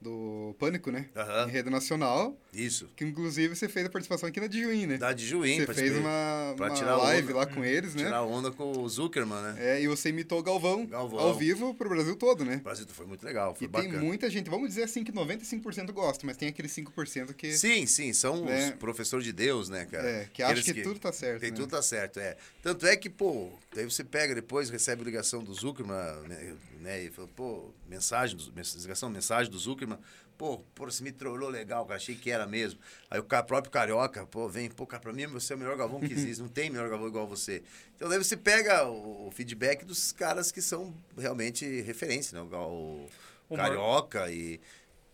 Do Pânico, né? Em rede nacional. Isso. Que inclusive você fez a participação aqui na Dijuí, né? Da de Juim, Você fez uma, pra uma tirar live onda. lá com eles, né? Tirar onda com o Zuckerman, né? É, e você imitou o Galvão, Galvão. ao vivo pro Brasil todo, né? O Brasil foi muito legal, foi E bacana. tem muita gente, vamos dizer assim que 95% gosta, mas tem aquele 5% que. Sim, sim, são Né? os professores de Deus, né, cara? É, que acha Aqueles que tudo tá certo, Que né? tudo tá certo, é. Tanto é que, pô, daí você pega depois, recebe ligação do Zuckerman, né, né, e fala, pô, mensagem, ligação, mensagem do Zuckerman, pô, pô, você me trollou legal, cara, achei que era mesmo. Aí o próprio Carioca, pô, vem, pô, cara, pra mim você é o melhor Galvão que existe, não tem melhor Galvão igual você. Então daí você pega o, feedback dos caras que são realmente referência, né, o, o O Mar- Carioca e...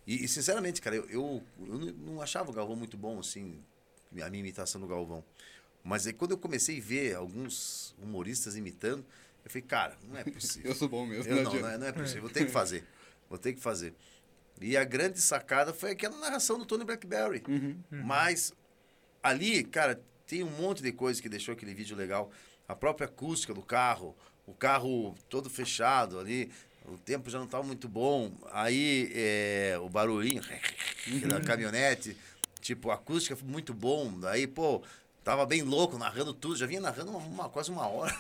E, e, sinceramente, cara, eu, eu, eu não- achava o Galvão muito bom, assim, a minha imitação do Galvão. Mas aí quando eu comecei a ver alguns humoristas imitando, eu falei, cara, não é possível. Eu sou bom mesmo, Eu não não, não é, não é possível. Vou ter que fazer. Vou ter que fazer. E a grande sacada foi aquela narração do Tony Blackberry. Uhum. Mas ali, cara, tem um monte de coisa que deixou aquele vídeo legal. A própria acústica do carro, o carro todo fechado ali, o tempo já não estava muito bom. Aí é, o barulhinho da caminhonete, tipo, a acústica foi muito bom. Aí, pô, tava bem louco, narrando tudo. Já vinha narrando uma, uma- quase uma hora.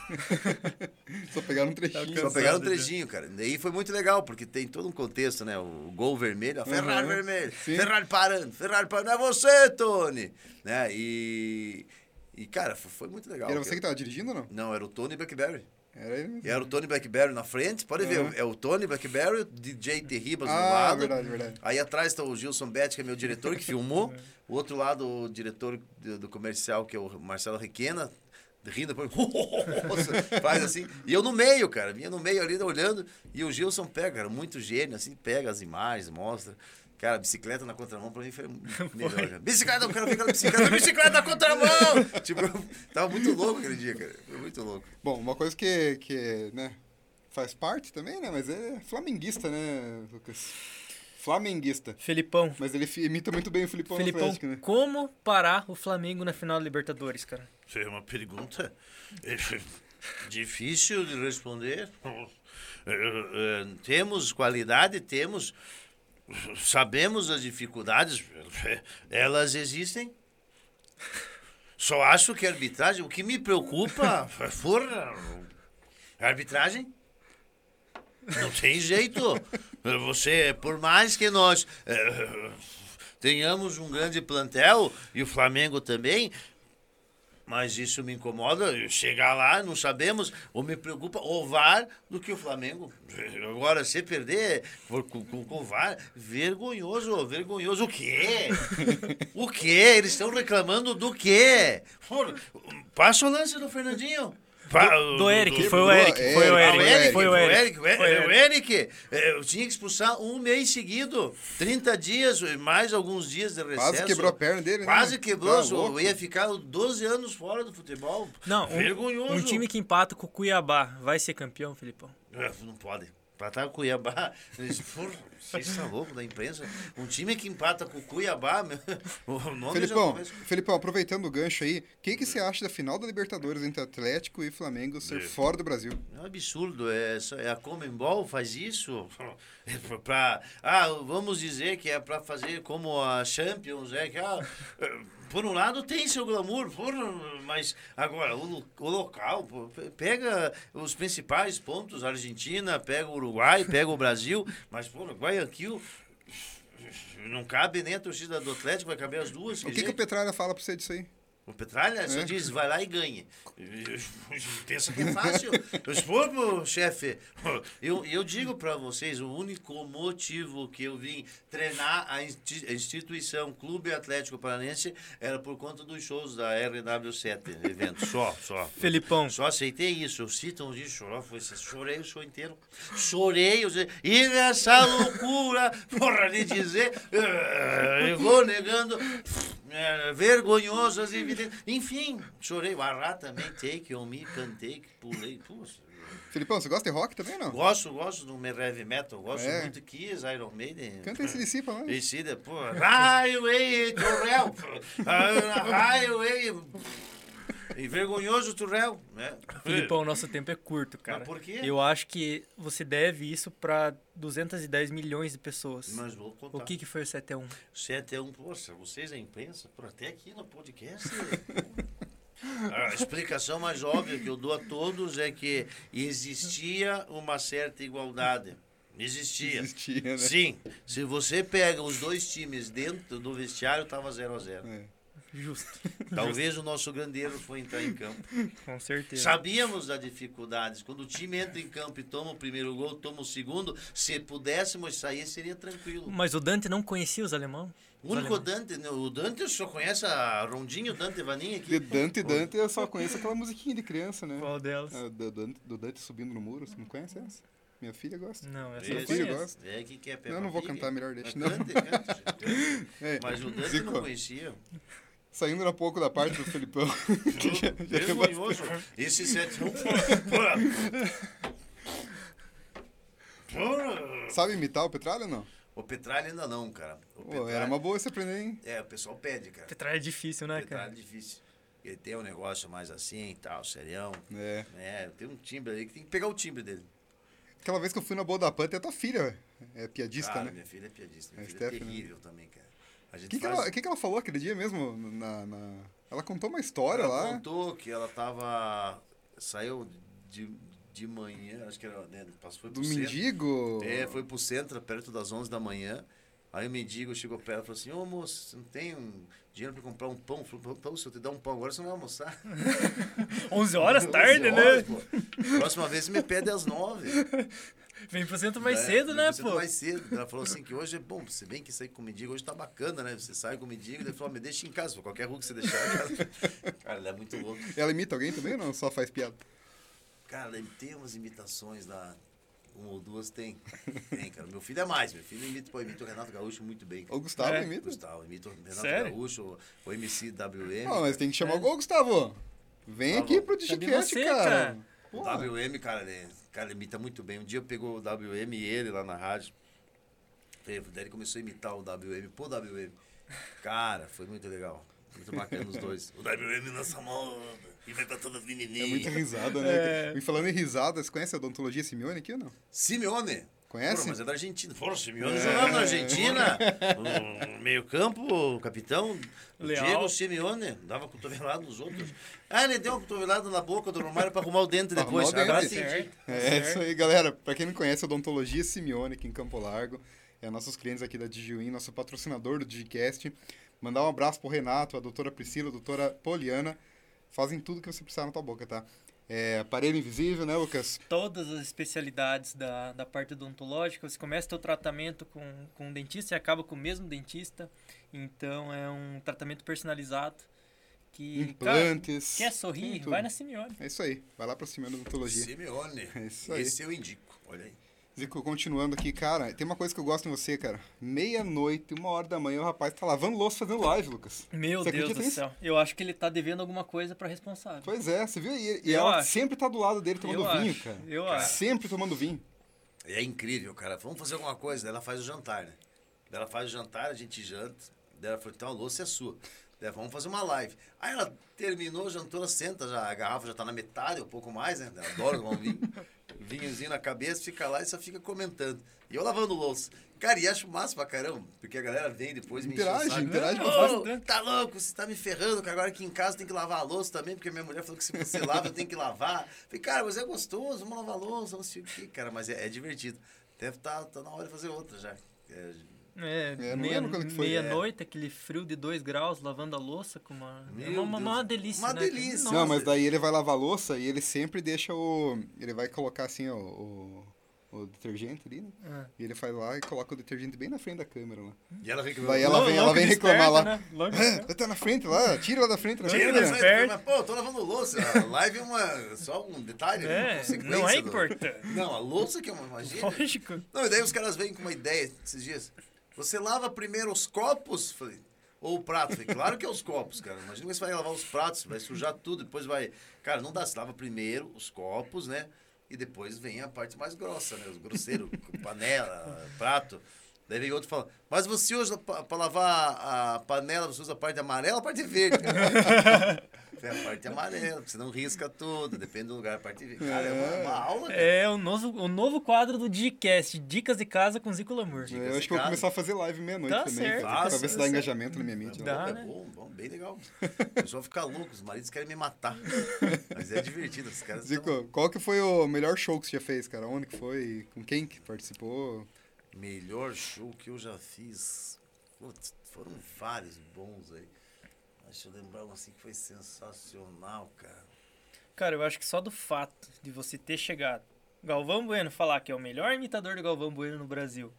Só pegaram um trechinho. Só pegaram um trechinho, cara. Daí foi muito legal, porque tem todo um contexto, né? O gol vermelho, a Ferrari Uhum. vermelho, Sim. Ferrari parando, Ferrari parando, é você, Tony! Né? E, e cara, foi, muito legal. Era você que tava dirigindo ou não? Não, era o Tony Blackberry. Era ele mesmo. E era o Tony Blackberry na frente, pode ver, é o Tony Blackberry, o DJ Terribas do Ah, lado. verdade, verdade. Aí atrás está o Gilson Betti, que é meu diretor, que filmou. O outro lado, o diretor do, do comercial, que é o Marcelo Requena, rindo, depois faz assim. E eu no meio, cara, vinha no meio ali olhando. E o Gilson pega, cara, muito gênio, assim, pega as imagens, mostra. Cara, bicicleta na contramão pra mim foi melhor. cara. Bicicleta, eu quero ficar na bicicleta, bicicleta na contramão! tipo, eu tava muito louco aquele dia, cara. Foi muito louco. Bom, uma coisa que, que né, faz parte também, né? Mas é flamenguista, né, Lucas? Flamenguista. Felipão. Mas ele imita muito bem o Filipão, no Felipão, Atlético, né? como parar o Flamengo na final da Libertadores, cara? Isso é uma pergunta eh, difícil de responder. Eh, eh, Temos qualidade, temos. Sabemos as dificuldades, elas existem. Só acho que a arbitragem, o que me preocupa for a arbitragem. Não tem jeito. Você, por mais que nós eh, tenhamos um grande plantel, e o Flamengo também, mas isso me incomoda. Chegar lá, não sabemos, ou me preocupa o VAR do que o Flamengo. Agora, se perder com, com, com o VAR, vergonhoso, vergonhoso. O quê? O quê? Eles estão reclamando do quê? Por- Passa o lance do Fernandinho. Pa- Do Eric, foi o Eric, foi o Eric, Eric, o Eric, foi o Eric. o Eric, Foi o Eric. Eh, eu tinha que expulsar um mês seguido, 30 dias, mais alguns dias de recesso. Quase quebrou a perna dele, né? Quase quebrou, Tá louco. ia ficar 12 anos fora do futebol. Não, um, vergonhoso. um time que empata com o Cuiabá vai ser campeão, Felipão? É, Não pode. Empatar com o Cuiabá. eles- Porra, Vocês estão loucos da imprensa. Um time que empata com o Cuiabá, meu, o nome já Felipão, começa- Felipão, aproveitando o gancho aí, o que, que você acha da final da Libertadores entre Atlético e Flamengo ser fora do Brasil? É um absurdo, é, é a Comembol faz isso é pra- ah, vamos dizer que é para fazer como a Champions, é que ah, é, por um lado tem seu glamour, por, mas agora o, o local, pô, pega os principais pontos, Argentina, pega o Uruguai, pega o Brasil, mas pô, Guayaquil não cabe nem a torcida do Atlético, vai caber as duas. O que, que o jeito. Petralha fala pra você disso aí? O Petralha só diz, vai lá e ganha. Pensa que é fácil. Eu pro chefe. Eu, eu digo para vocês, o único motivo que eu vim treinar a insti- a instituição Clube Atlético Paranense era por conta dos shows da RW7, evento. Só, só. Felipão, Só aceitei isso. Eu cito um dia chorar, foi isso. Chorei o show inteiro. Chorei. eu sei- E nessa loucura, porra, de dizer, eu vou negando, eh, vergonhosas, evidentes. Enfim, chorei. O Ará também, take on me, cantei, pulei. Puxa. Felipão, você gosta de rock também, não? Gosto, gosto do heavy metal, gosto É. muito de Kiss, Iron Maiden. Canta esse pra nós. Esse pô, Highway Turrell, ah, Highway, e vergonhoso Turrell, né? Felipão, nosso tempo é curto, cara. Mas por quê? Eu acho que você deve isso pra 210 milhões de pessoas. Mas vou contar. O que, que foi o 7x1? 7 é um, poxa, vocês a imprensa, por até aqui no podcast. A explicação mais óbvia que eu dou a todos é que existia uma certa igualdade. Existia. Existia, né? Sim, se você pega os dois times dentro do vestiário, tava 0 a 0 É. Justo. Talvez o nosso grandeiro foi entrar em campo. Com certeza. Sabíamos das dificuldades. Quando o time entra em campo e toma o primeiro gol, toma o segundo, se pudéssemos sair, seria tranquilo. Mas o Dante não conhecia os alemão? O único Dante, né, o Dante só conhece a Rondinho, Dante Vaninha De aqui. Dante Dante eu só conheço aquela musiquinha de criança, né? Qual delas? Ah, do, Dante, do Dante subindo no muro, você não conhece essa? Minha filha gosta. Não, essa Seu eu não Esse filho gosta? É que quer Não, não vou cantar, melhor deixa. Mas Não. cante, cante. É, Mas o Dante Zico, não conhecia. Saindo um pouco da parte do Felipão. que já- já Vergonhoso. Esse 7 Sabe imitar o Petralha ou não? O Petralha ainda não, cara. O Petralha- era uma boa você aprender, hein? É, o pessoal pede, cara. Petralha é difícil, né, Petralha é cara? difícil. Ele tem um negócio mais assim e tal, serião. É. É, tem um timbre ali que tem que pegar o timbre dele. Aquela vez que eu fui na boa da Pan, tem a tua filha é piadista, cara, né? minha filha é piadista. Minha É, filha é Stephanie. terrível também, cara. A O gente que, que, faz... ela, que, que ela falou aquele dia mesmo? Na, na- Ela contou uma história Ela lá. contou que ela tava... Saiu de, de manhã, acho que era... Né, passou, foi Do pro centro. mendigo. É, foi pro centro, perto das 11 da manhã. Aí o mendigo chegou perto e falou assim, ô moço, você não tem um dinheiro pra comprar um pão? Falou, pão, se eu te dar um pão agora, você não vai almoçar. 11 horas 11 tarde, horas, né? pô. Próxima vez você me pede às 9. Vem pro centro mais É, cedo, né, pô? Mais cedo. Ela falou assim que hoje é bom, você vem que sair com o mendigo, hoje tá bacana, né? Você sai com o mendigo, ele falou, me deixa em casa, qualquer rua que você deixar. Cara, cara ele é muito louco. Ela imita alguém também ou não? Só faz piada? Cara, tem umas imitações da. Uma ou duas tem. Tem, cara. Meu filho é mais. Meu filho imita, pô, imita o Renato Gaúcho muito bem. O Gustavo É. imita? Gustavo, imita o Renato Sério? Gaúcho, o, o MC WM. Não, mas tem que É. chamar o Ô, Gustavo! Vem Gustavo, aqui pro Digicast, você, cara. cara? Pô, O WM, cara, ele, cara, imita muito bem. Um dia eu pegou o WM e ele lá na rádio. Daí ele começou a imitar o WM pô WM. Cara, foi muito legal. Muito bacana os dois. O WM lança moda. E vai pra todas as é muita menininhas. risada, né? E falando em risada, você conhece a odontologia Simeone aqui ou não? Simeone. Conhece? Porra, mas é da Argentina. Porra, Simeone jogava na Argentina. No meio campo, o capitão. O Leal. Diego Simeone. Dava cotovelado nos outros. Ah, ele deu uma cotovelada na boca do Romário pra arrumar o dente depois. o Agora dente. entendi. É isso aí, galera. Pra quem não conhece, a Odontologia Simeone aqui em Campo Largo. É nossos clientes aqui da Digiwin, nosso patrocinador do Digicast. Mandar um abraço pro Renato, a doutora Priscila, a doutora Poliana. Fazem tudo que você precisar na tua boca, tá? É, aparelho invisível, né, Lucas? Todas as especialidades da, da parte odontológica, você começa teu tratamento com, com um dentista e acaba com o mesmo dentista. Então é um tratamento personalizado. Que, cara, Implantes. quer tem sorrir? Vai na Simeone. É isso aí. Vai lá pra Simeone Odontologia. Simeone. É isso aí. Esse eu indico. Olha aí. Zico, continuando aqui, cara, tem uma coisa que eu gosto em você, cara. Meia-noite, uma hora da manhã, o rapaz tá lavando louça fazendo live, Lucas. Meu Você Deus do nisso? céu. Eu acho que ele tá devendo alguma coisa pra responsável. Pois é, você viu? E, e ela acho. sempre tá do lado dele tomando Eu vinho, acho, cara. eu acho. Sempre tomando vinho. É incrível, cara. Vamos fazer alguma coisa. Daí ela faz o jantar, né? Daí ela faz o jantar, a gente janta. Daí ela falou, então a louça é sua. Daí vamos fazer uma live. Aí ela terminou, jantou, ela senta, já, a garrafa já tá na metade, um pouco mais, né? Ela adora tomar um vinho. Vinhozinho na cabeça, fica lá e só fica comentando. E eu lavando louça. Cara, e acho massa pra caramba, porque a galera vem depois me enche o Interage, interage Ô, bastante. Tá louco, você tá me ferrando, que agora aqui em casa tem que lavar a louça também, porque minha mulher falou que se você lava, eu tenho que lavar. Falei, cara, mas é gostoso, vamos lavar a louça, não sei o quê, cara, mas é, é divertido. Deve tá, tá na hora de fazer outra já. É, É, É, não meia- lembro quando que foi. meia-noite, aquele frio de 2 graus, lavando a louça com uma. é uma, uma, uma delícia. Uma né? delícia. Nossa. Não, mas daí ele vai lavar a louça e ele sempre deixa o. Ele vai colocar assim ó, o, o detergente ali, né? Ah. E ele vai lá e coloca o detergente bem na frente da câmera lá. E ela reclamou. Daí ela vem, ela vem reclamar lá. né? Ah, tá na frente lá, tira lá da frente. Da Tira câmera. da frente, mas, pô, tô lavando louça. A live é uma, só um detalhe, uma É, não é do- importante. Não, a louça que é uma magia. Lógico. Não, e daí os caras vêm com uma ideia esses dias. Você lava primeiro os copos? Falei, ou o prato? Falei, claro que é os copos, cara. Imagina que você vai lavar os pratos, vai sujar tudo, depois vai. Cara, não dá, você lava primeiro os copos, né? E depois vem a parte mais grossa, né? Os grosseiros, panela, prato. Daí vem outro e fala, mas você usa para lavar a panela, você usa a parte amarela a parte verde? É a parte amarela, porque você não risca tudo, depende do lugar, a parte. Cara, é uma, uma aula, cara. É o novo, o novo quadro do Digicast, Dicas de Casa com Zico Lamour. É, Eu acho que eu vou começar a fazer live meia-noite Tá também, certo. pra, pra ver se dá tá engajamento na minha mente. né? Dá. é né? bom, bom, bem legal. O pessoal fica louco, os maridos querem me matar. Mas é divertido, os caras tão- Zico, qual que foi o melhor show que você já fez, cara? Onde que foi? Com quem que participou? Melhor show que eu já fiz. Putz, foram vários bons aí. Deixa eu lembrar um assim que foi sensacional, cara. Cara, eu acho que só do fato de você ter chegado. Galvão Bueno falar que é o melhor imitador do Galvão Bueno no Brasil.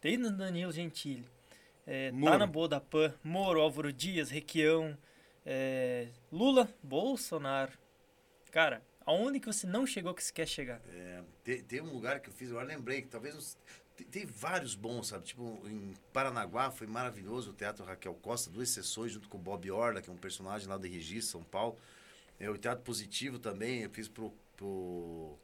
Tem no Danilo Gentili. É, tá na Boa da Pan. Moro, Álvaro Dias, Requião. é, Lula, Bolsonaro. Cara, aonde que você não chegou que você quer chegar? É, tem, tem um lugar que eu fiz, agora lembrei, que talvez tem, vários bons, sabe? Tipo, em Paranaguá foi maravilhoso o Teatro Raquel Costa, duas sessões junto com o Bob Orla, que é um personagem lá do Registro, São Paulo. É, o Teatro Positivo também, eu fiz pro, pro-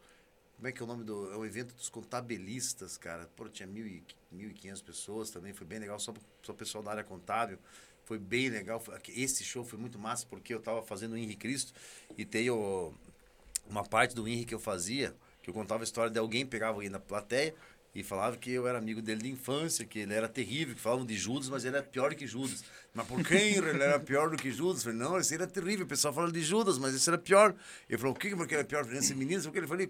Como é que é o nome do. É o evento dos contabilistas, cara. Pô, tinha mil e, 1.500 pessoas também, foi bem legal, só, só pessoal da área contábil. Foi bem legal. Esse show foi muito massa, porque eu tava fazendo o Henrique Cristo e tem o uma parte do Henrique que eu fazia, que eu contava a história de alguém pegava alguém na plateia e falava que eu era amigo dele de infância, que ele era terrível, que falavam de Judas, mas ele era pior que Judas. Mas por quem ele era pior do que Judas? Eu falei, não, esse era terrível, o pessoal fala de Judas, mas esse era pior. Ele falou, o que porque era pior? Eu falei, esse menino, porque ele falou,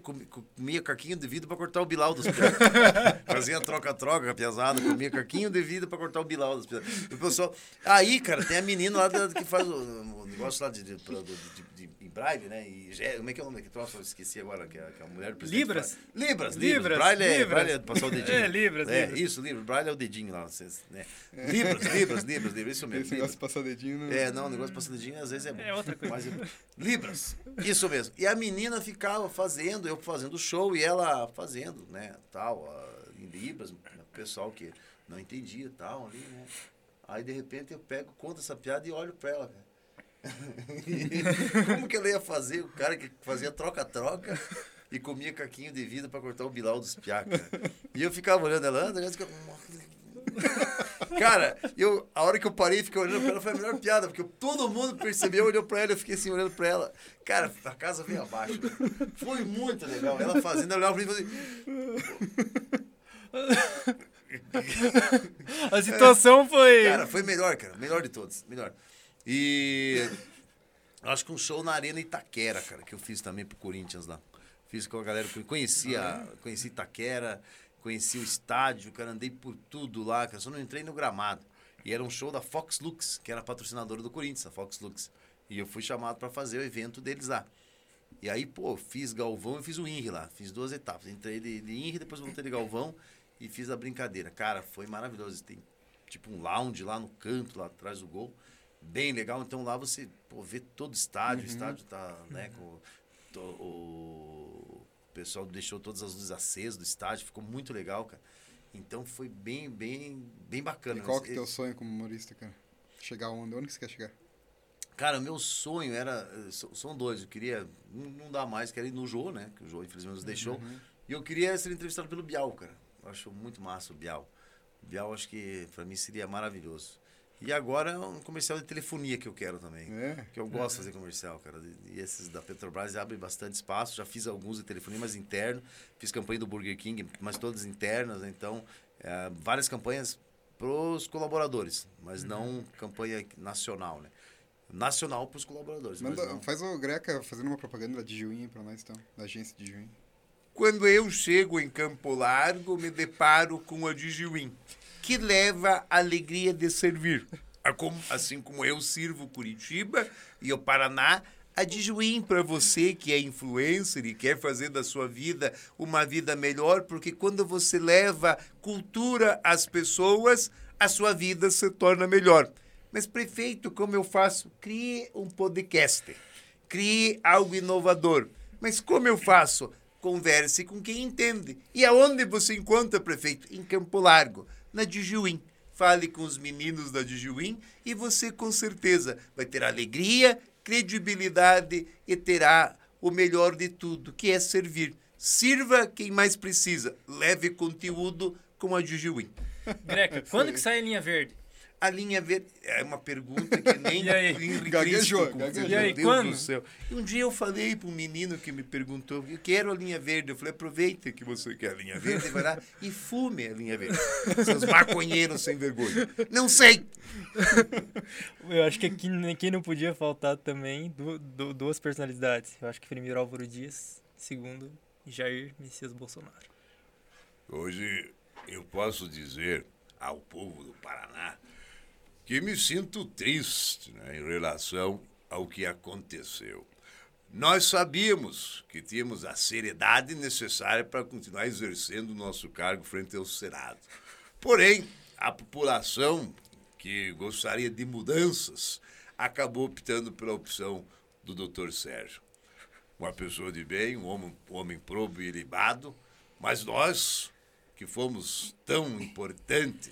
comia, caquinho de vidro para cortar o bilau dos piores. Fazia troca-troca com a piazada, comia caquinho de vidro para cortar o bilau dos piores. E o pessoal... Aí, cara, tem a menina lá que faz o, negócio lá de, de, de, de, braille, né? E, como é que é o nome daquele troço? Eu esqueci agora, que a, que a mulher do presidente Libras? Libras, Libras. Libras, Braille é, Libras. braille é passar o dedinho. É, Libras, É, Libras. isso, Libras. Braille é o dedinho lá. Vocês, né? Libras, Libras, Libras, Libras, isso mesmo. Esse negócio de passar dedinho no... É, não, o negócio de passar dedinho às vezes é bom. É outra coisa. Mas é- Libras, isso mesmo. E a menina ficava fazendo, eu fazendo show e ela fazendo, né, tal, em Libras, o pessoal que não entendia tal, ali, né. Aí, de repente, eu pego, conto essa piada e olho pra ela, cara. Como que ela ia fazer? O cara que fazia troca-troca e comia caquinho de vida pra cortar o bilau dos piá, cara. E eu ficava olhando ela, anda, ela ficava... Cara, eu, a hora que eu parei e fiquei olhando pra ela foi a melhor piada, porque todo mundo percebeu, olhou pra ela, eu fiquei assim olhando pra ela. Cara, a casa veio abaixo. cara. Foi muito legal. Ela fazendo, ela olhava pra mim e falei, A situação foi. Cara, foi melhor, cara. Melhor de todos. Melhor. E acho que um show na Arena Itaquera, cara, que eu fiz também pro Corinthians lá. Fiz com a galera que conhecia, conheci Itaquera, conheci o estádio, cara, andei por tudo lá, cara, só não entrei no gramado. E era um show da Fox Lux, que era patrocinadora do Corinthians, a Fox Lux. E eu fui chamado para fazer o evento deles lá. E aí, pô, fiz Galvão e fiz o INRI lá. Fiz duas etapas. Entrei de, de INRI, depois voltei de Galvão e fiz a brincadeira. Cara, foi maravilhoso. Tem tipo um lounge lá no canto, lá atrás do gol. Bem legal. Então lá você pô, vê todo o estádio. O estádio tá, né, com to- o pessoal deixou todas as luzes acesas do estádio. Ficou muito legal, cara. Então foi bem, bem, bem bacana. E qual que é o teu sonho como humorista, cara? Chegar onde? Onde que você quer chegar? Cara, meu sonho era. São dois. Eu queria. Não, não dá mais, quero ir no Jô, né? Que o Jô, infelizmente, nos deixou. E eu queria ser entrevistado pelo Bial, cara. Eu acho muito massa o Bial. O Bial, acho que pra mim seria maravilhoso. E agora é um comercial de telefonia que eu quero também. É. Que eu gosto de fazer comercial, cara. E esses da Petrobras abrem bastante espaço. Já fiz alguns de telefonia, mas interno. Fiz campanha do Burger King, mas todas internas. né? Então, é, várias campanhas pros colaboradores, mas não campanha nacional, né? Nacional pros colaboradores. mas Manda, não- faz o Greca fazendo uma propaganda da Dijuim pra nós, então. Da agência de. Quando eu chego em Campo Largo, me deparo com a Dijuim. Que leva a alegria de servir. Como- Assim como eu sirvo Curitiba e o Paraná, a para você que é influencer e quer fazer da sua vida uma vida melhor, porque quando você leva cultura às pessoas, a sua vida se torna melhor. Mas prefeito, como eu faço? Crie um podcast. Crie algo inovador. Mas como eu faço? Converse com quem entende. E aonde você encontra, prefeito? Em Campo Largo, na Dijuim. Fale com os meninos da Dijuim e você com certeza vai ter alegria, credibilidade e terá o melhor de tudo, que é servir. Sirva quem mais precisa. Leve conteúdo com a Dijuim. Greca, quando que sai a linha verde? A linha verde é uma pergunta que nem E aí? Henrique Gaguejou, gaguejou. E aí, Deus quando? do céu. E um dia eu falei para um menino que me perguntou, eu quero a linha verde. Eu falei, aproveita que você quer a linha verde, vai lá e fume a linha verde. Seus maconheiros sem vergonha. Não sei. Eu acho que aqui, aqui não podia faltar também du- du- duas personalidades. Eu acho que primeiro Álvaro Dias, segundo Jair Messias Bolsonaro. Hoje eu posso dizer ao povo do Paraná que me sinto triste né, em relação ao que aconteceu. Nós sabíamos que tínhamos a seriedade necessária para continuar exercendo o nosso cargo frente ao Senado. Porém, a população que gostaria de mudanças acabou optando pela opção do Dr. Sérgio uma pessoa de bem, um homem, um homem probo e ilibado, mas nós, que fomos tão importante,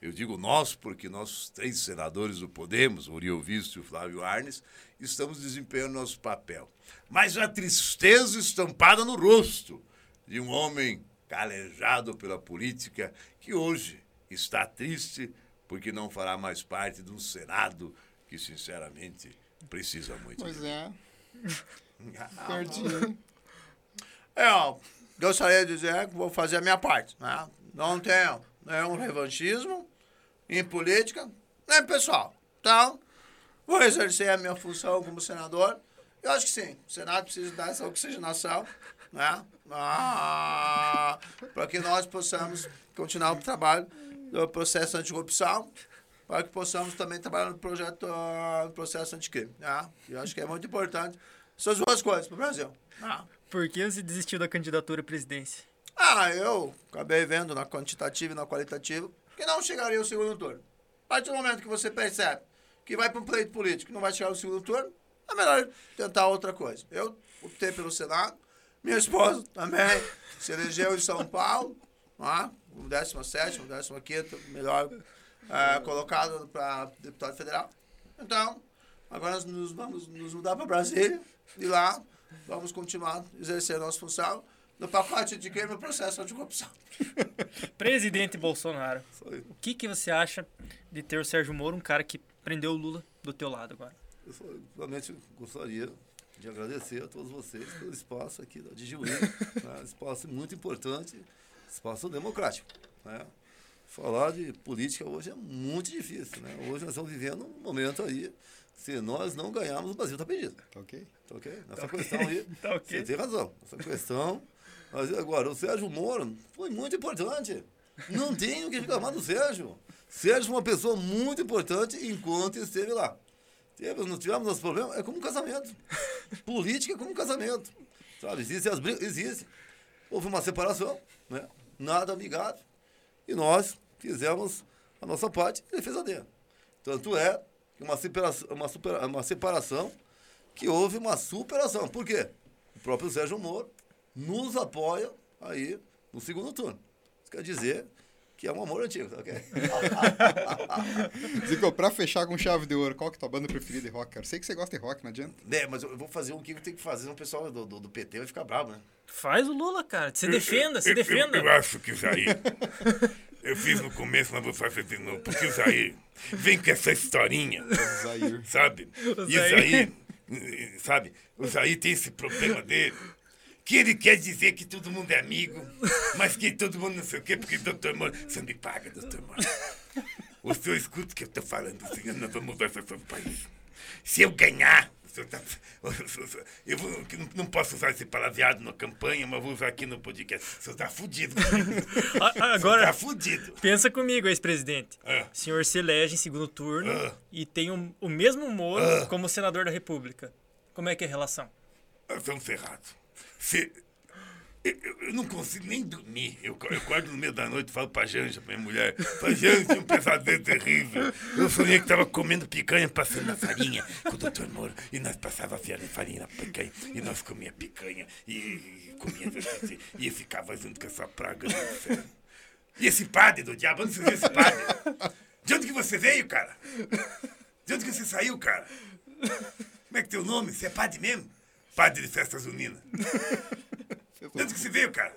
eu digo nós porque nós três senadores do Podemos, o Uriel Visto e o Flávio Arnes, estamos desempenhando nosso papel. Mas a tristeza estampada no rosto de um homem calejado pela política que hoje está triste porque não fará mais parte de um Senado que, sinceramente, precisa muito. Pois é, perdi. É, ó, gostaria de dizer que vou fazer a minha parte. Né? Não tenho nenhum revanchismo em política, nem pessoal. Então, vou exercer a minha função como senador. Eu acho que sim, o Senado precisa dar essa oxigenação, né? Ah, para que nós possamos continuar o trabalho do processo anticorrupção, para que possamos também trabalhar no projeto, ah, no processo anticrime. Né? Eu acho que é muito importante essas duas coisas para o Brasil. né? Por que você desistiu da candidatura à presidência? Ah, eu acabei vendo na quantitativa e na qualitativa que não chegaria ao segundo turno. A partir do momento que você percebe que vai para um pleito político e não vai chegar ao segundo turno, é melhor tentar outra coisa. Eu optei pelo Senado, minha esposa também se elegeu em São Paulo, ah, o 17, o 15 melhor eh, colocado para deputado federal. Então, agora nós nos vamos nos mudar para Brasília e lá vamos continuar exercendo a nossa função no pacote de crime processo anticorrupção. Presidente Bolsonaro, o que, que você acha de ter o Sérgio Moro, um cara que prendeu o Lula do teu lado agora? Eu só, realmente gostaria de agradecer a todos vocês pelo espaço aqui da Digiwin. né? Espaço muito importante, espaço democrático. Né? Falar de política hoje é muito difícil. Né? Hoje nós estamos vivendo um momento aí. Se nós não ganharmos, o Brasil está perdido. Tá ok? Tá ok? Nessa questão aí, Tá ok. você tem razão. Essa questão. Mas agora, o Sérgio Moro foi muito importante. Não tenho o que reclamar do Sérgio. Sérgio foi uma pessoa muito importante enquanto esteve lá. Teve, não tivemos nossos problemas, é como um casamento. Política é como um casamento. Sabe, existem as brigas, existe. Houve uma separação, né? Nada amigável. E nós fizemos a nossa parte e ele fez a dele. Tanto é uma separação, uma, supera- uma separação que houve uma superação. Por quê? O próprio Sérgio Moro nos apoia aí no segundo turno. Isso quer dizer que é um amor antigo, tá ok? Zico, pra fechar com chave de ouro, qual que é a tua banda preferida de rock, cara? Sei que você gosta de rock, não adianta. É, mas eu vou fazer o que eu tenho que fazer, o pessoal do, do, do PT vai ficar bravo, né? Faz o Lula, cara. Se defenda, se Eu- eu- defenda. Eu, acho que o Jair. Eu fiz no começo, mas vou fazer de novo. Porque o Jair vem com essa historinha, Zair. sabe? O E o eh, sabe? O Jair tem esse problema dele. Que ele quer dizer que todo mundo é amigo, mas que todo mundo não sei o quê, porque doutor Moro. Você me paga, doutor Moro. O senhor escuta o que eu tô falando, senhor, nós vamos mudar essa do país. Se eu ganhar, o senhor tá- eu vou- não, posso usar esse palavreado na campanha, mas vou usar aqui no podcast. O senhor tá fudido. O Agora, tá fudido. pensa comigo, ex-presidente. Ah. O senhor se elege em segundo turno Ah. e tem um- o mesmo Moro Ah. como senador da República. Como é que é a relação? Nós estamos ferrados. Se- Eu, eu- não consigo nem dormir. Eu, eu acordo no meio da noite e falo pra Janja, pra minha mulher. Pra Janja, um pesadelo terrível. Eu sonhei que tava comendo picanha, passando na farinha com o doutor Moro. E nós passava a farinha na picanha. E nós comia picanha. E, e comia e eu ficava junto com essa praga. E esse padre do diabo, onde você viu esse padre? De onde que você veio, cara? De onde que você saiu, cara? Como é que teu nome? Você é padre mesmo? Padre de festas uninas. De onde que você veio, cara?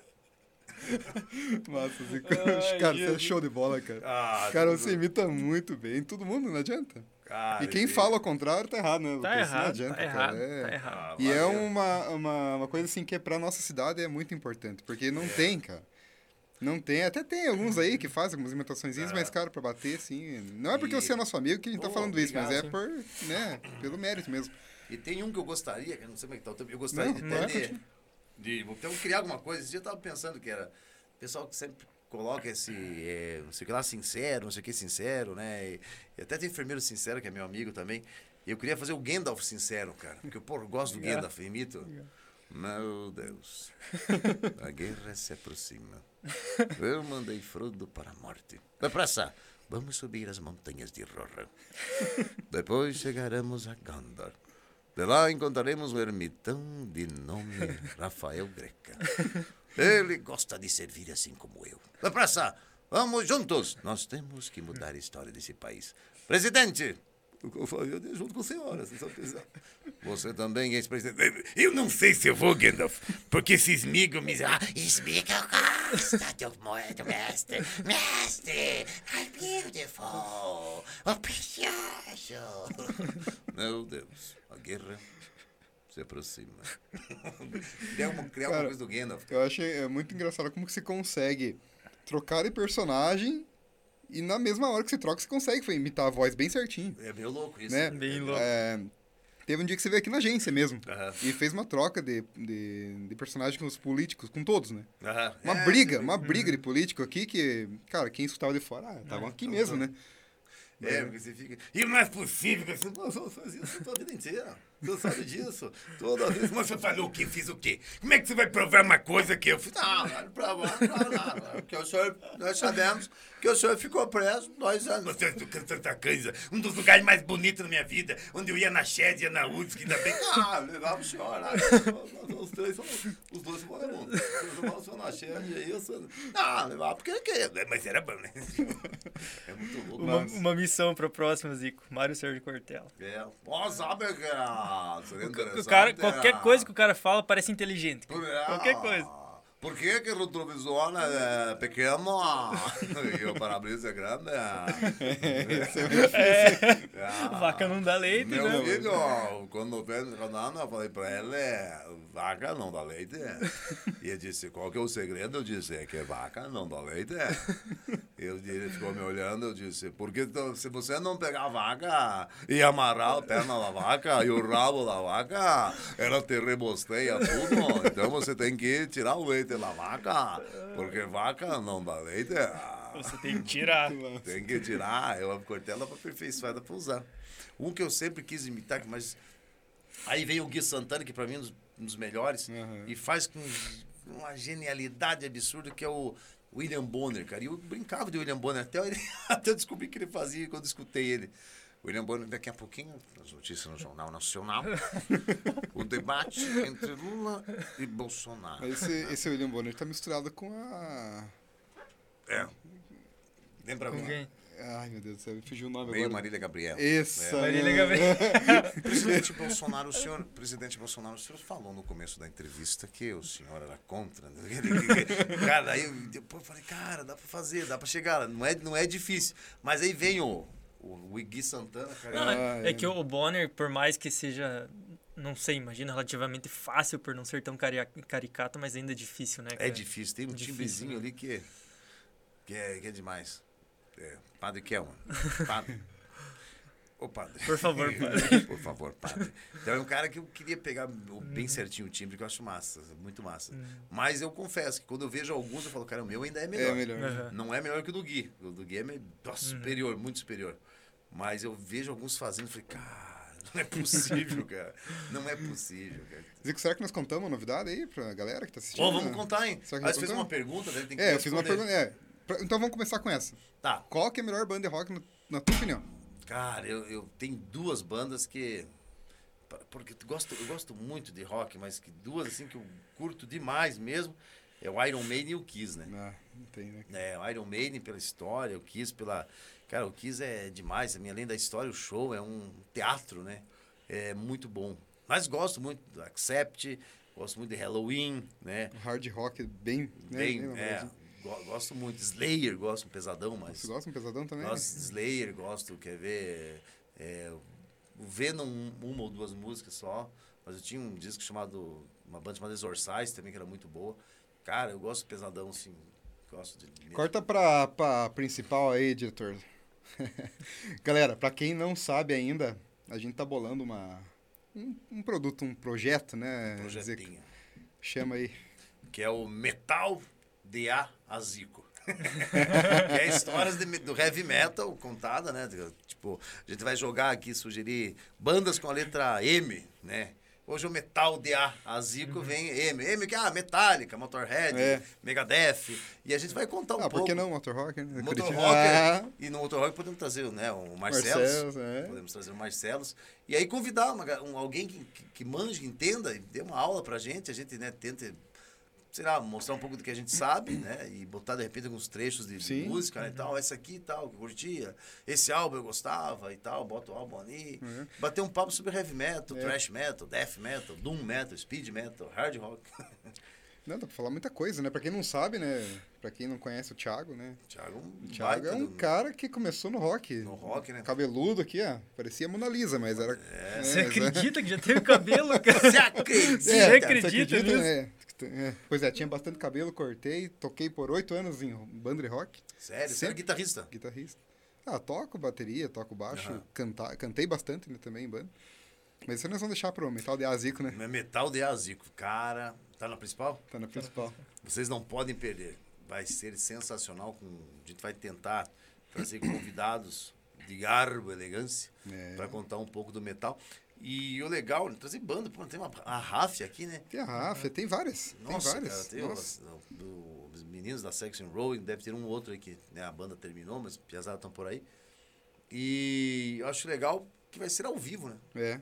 Nossa, Zico. Ai, cara, você é show de bola, cara. Ah, cara, tudo- você imita muito bem. Todo mundo, não adianta. Cara, e quem que- fala ao contrário tá errado, né? Tá Lucas? Não errado, adianta, tá cara. errado, É. tá errado. E é uma, uma, uma coisa assim que pra nossa cidade é muito importante, porque não tem, cara. Não tem, até tem alguns aí que fazem algumas imitações, mas, cara, pra bater, assim. Não é porque E- você é nosso amigo que a gente tá falando isso, mas é obrigado, por, né, pelo mérito mesmo. E tem um que eu gostaria, que eu não sei como é que tá o tempo, eu gostaria Não, de não é de, de então, criar alguma coisa. Esse dia eu tava pensando que era o pessoal que sempre coloca esse, é, não sei o que lá, sincero, não sei o que, sincero, né? E, e até tem enfermeiro sincero, que é meu amigo também. Eu queria fazer o Gandalf sincero, cara. Porque eu, pô, eu gosto do Gandalf, eu imito. Meu Deus, a guerra se aproxima. Eu mandei Frodo para a morte. Depressa, vamos subir as montanhas de Rohan. Depois chegaremos a Gondor. De lá encontraremos um ermitão de nome Rafael Greca. Ele gosta de servir assim como eu. Depressa, vamos juntos. Nós temos que mudar a história desse país. Presidente! Eu faria junto com a senhora, se só precisar. Você também, ex-presidente. Eu não sei se eu vou, Gandalf, porque esse esmigo me... Ah, Explica o gosto do, do mestre. Mestre, I'm beautiful. Oh, precioso. Meu Deus, a guerra se aproxima. Criar uma, criar uma Cara, coisa do Gandalf. Eu achei é muito engraçado como que você consegue trocar de personagem e na mesma hora que você troca, você consegue foi, imitar a voz bem certinho. É meio louco isso. Né? Bem louco. É, teve um dia que você veio aqui na agência mesmo. Aham. E fez uma troca de, de, de personagem com os políticos, com todos, né? Aham. Uma É, briga, uma briga de político aqui que, cara, quem escutava de fora, ah, estavam aqui mesmo, né? É, porque você fica. E não é possível que você... Nós vamos fazer isso a vida inteira. Você sabe disso. Toda vez. Mas você falou o que fiz o quê? Como é que você vai provar uma coisa que eu fiz? Não, não, pra não, não, não. Porque o senhor, nós sabemos que o senhor ficou preso dois anos. Você é Santa Cândido, um dos lugares mais bonitos da minha vida, onde eu ia na Shed, ia na UFSC, ainda bem que... Ah, levava o senhor lá. Os três são. Os dois são vagabundos. Os são na e eu sou. Não, levava porque queria. Mas era bom, né? É muito louco. Uma, uma missão para próxima, Zico. Mário Sérgio Cortella. É. Ó, sabe que Seria O cara, qualquer é. coisa que o cara fala parece inteligente. É. Qualquer coisa. Por que, que o retrovisor né, é pequeno e o para-brisa é grande? É. Vaca não dá leite, Meu né? filho, quando fez rodando, eu falei pra ele, vaca não dá leite. E ele disse, qual que é o segredo? Eu disse, é que vaca não dá leite. Ele, ele ficou me olhando, eu disse, porque se você não pegar a vaca e amarrar a perna da vaca e o rabo da vaca, ela te rebosteia tudo. Então você tem que tirar o leite da vaca, porque vaca não dá leite. Você tem que tirar. Tem que tirar, eu cortei ela pra aperfeiçoada pra usar. Um que eu sempre quis imitar, mas. Aí veio o Gui Santana, que pra mim é um dos, um dos melhores, Uhum. e faz com uma genialidade absurda, que é o William Bonner, cara. E eu brincava de William Bonner, até, ele- até eu descobri que ele fazia quando escutei ele. William Bonner, daqui a pouquinho, as notícias no Jornal Nacional, o debate entre Lula e Bolsonaro. Mas esse, esse William Bonner tá misturado com a. É. Lembra Com quem? Ai, meu Deus do céu, me fugiu o nome Meio agora. Marília Gabriela. Essa. Marília né? Gabriela. Presidente Bolsonaro, o senhor, presidente Bolsonaro, o senhor falou no começo da entrevista que o senhor era contra. né? Cara, aí eu, depois eu falei, cara, dá pra fazer, dá pra chegar. Não é, não é difícil. Mas aí vem o, o, o Santana, cara. Não, é- é é. que o Bonner, por mais que seja, não sei, imagina, relativamente fácil por não ser tão cari- caricato, mas ainda é difícil, né? É cara? difícil, tem um Difícil, timbrezinho né? ali que, que, é, que é demais. É, padre Kelman. Padre. Ô, padre. Por favor, padre. Por favor, padre. Então é um cara que eu queria pegar bem certinho o timbre, que eu acho massa, muito massa. Mas eu confesso que quando eu vejo alguns, eu falo, cara, o meu ainda é melhor. É melhor. Aham. Não é melhor que o do Gui. O do Gui é me- nossa, superior, muito superior. Mas eu vejo alguns fazendo e falei, cara, não é possível, cara. Não é possível, cara. Zico, será que nós contamos uma novidade aí pra galera que tá assistindo? Ó, vamos contar, hein? Será que Ah, fez uma pergunta, né? Tem que É, eu fiz uma responder. pergunta. É. Então vamos começar com essa. Tá. Qual que é a melhor banda de rock, na tua opinião? Cara, eu, eu tenho duas bandas que. Porque eu gosto, eu gosto muito de rock, mas que duas assim que eu curto demais mesmo é o Iron Maiden e o Kiss, né? Ah, não tem, né? É, o Iron Maiden pela história, o Kiss pela. Cara, o Kiss é demais. Também, além da história, o show é um teatro, né? É muito bom. Mas gosto muito do Accept, gosto muito de Halloween, né? Hard rock bem. Né? Bem, bem é, gosto muito. Slayer, gosto um pesadão, mas. Você gosta de um pesadão também? Gosto de Slayer, gosto, quer ver. É, Venom, um- uma ou duas músicas só. Mas eu tinha um disco chamado. Uma banda chamada Exorcise também, que era muito boa. Cara, eu gosto de pesadão, assim. Gosto de. Corta pra, pra principal aí, diretor. Galera, pra quem não sabe ainda, a gente tá bolando uma, um, um produto, um projeto, né? Zico? projetinho. Chama aí. Que é o Metal de A a Zico. que é histórias de do heavy metal contada, né? Tipo, a gente vai jogar aqui, sugerir bandas com a letra M, né? Hoje o Metal de A a Zico vem M. M que é ah, Metallica, Motorhead, É. Megadeth. E a gente vai contar um ah, por pouco. que não Motor Rock, né? Motor. Rocker. Ah, E no Motor Rock podemos trazer né, o Marcelos. Marcelos, é. Podemos trazer o Marcelos. E aí convidar uma um, alguém que, que, que manje, entenda, e dê uma aula pra gente. A gente né, tenta, sei lá, mostrar um pouco do que a gente sabe, né? E botar, de repente, alguns trechos de, música né, e tal. Essa aqui e tal, que eu curtia. Esse álbum eu gostava e tal. Bota o álbum ali. Bater um papo sobre heavy metal, É. thrash metal, death metal, doom metal, speed metal, hard rock. Não, dá pra falar muita coisa, né? Pra quem não sabe, né? Pra quem não conhece o Thiago, né? Thiago, um O Thiago é um do- cara que começou no rock. No rock, né? Cabeludo aqui, ó. Parecia Mona Lisa, mas era... É, Você acredita que já teve cabelo, cara? Você acredita? Você É, acredita nisso? né? É. Pois é, tinha bastante cabelo, cortei, toquei por oito anos em banda de rock, Sério, você Sempre. era guitarrista? guitarrista. Ah, toco bateria, toco baixo, Aham. canta, cantei bastante né, também em banda. Mas isso nós vamos deixar pro Metal de Azico, né? É Metal de Azico. Cara, tá na principal? Tá na principal. Vocês não podem perder. Vai ser sensacional. Com... A gente vai tentar trazer convidados de garbo, elegância, É. para contar um pouco do metal. E o legal, né, trazer banda. Pô, tem uma, a RAF aqui, né? Tem a Rafa, tem várias. Nossa, tem várias. cara, tem Nossa. os, do- os meninos da Section Row, deve ter um outro aí que né, a banda terminou, mas os piazadas estão por aí. E eu acho legal que vai ser ao vivo, né? É.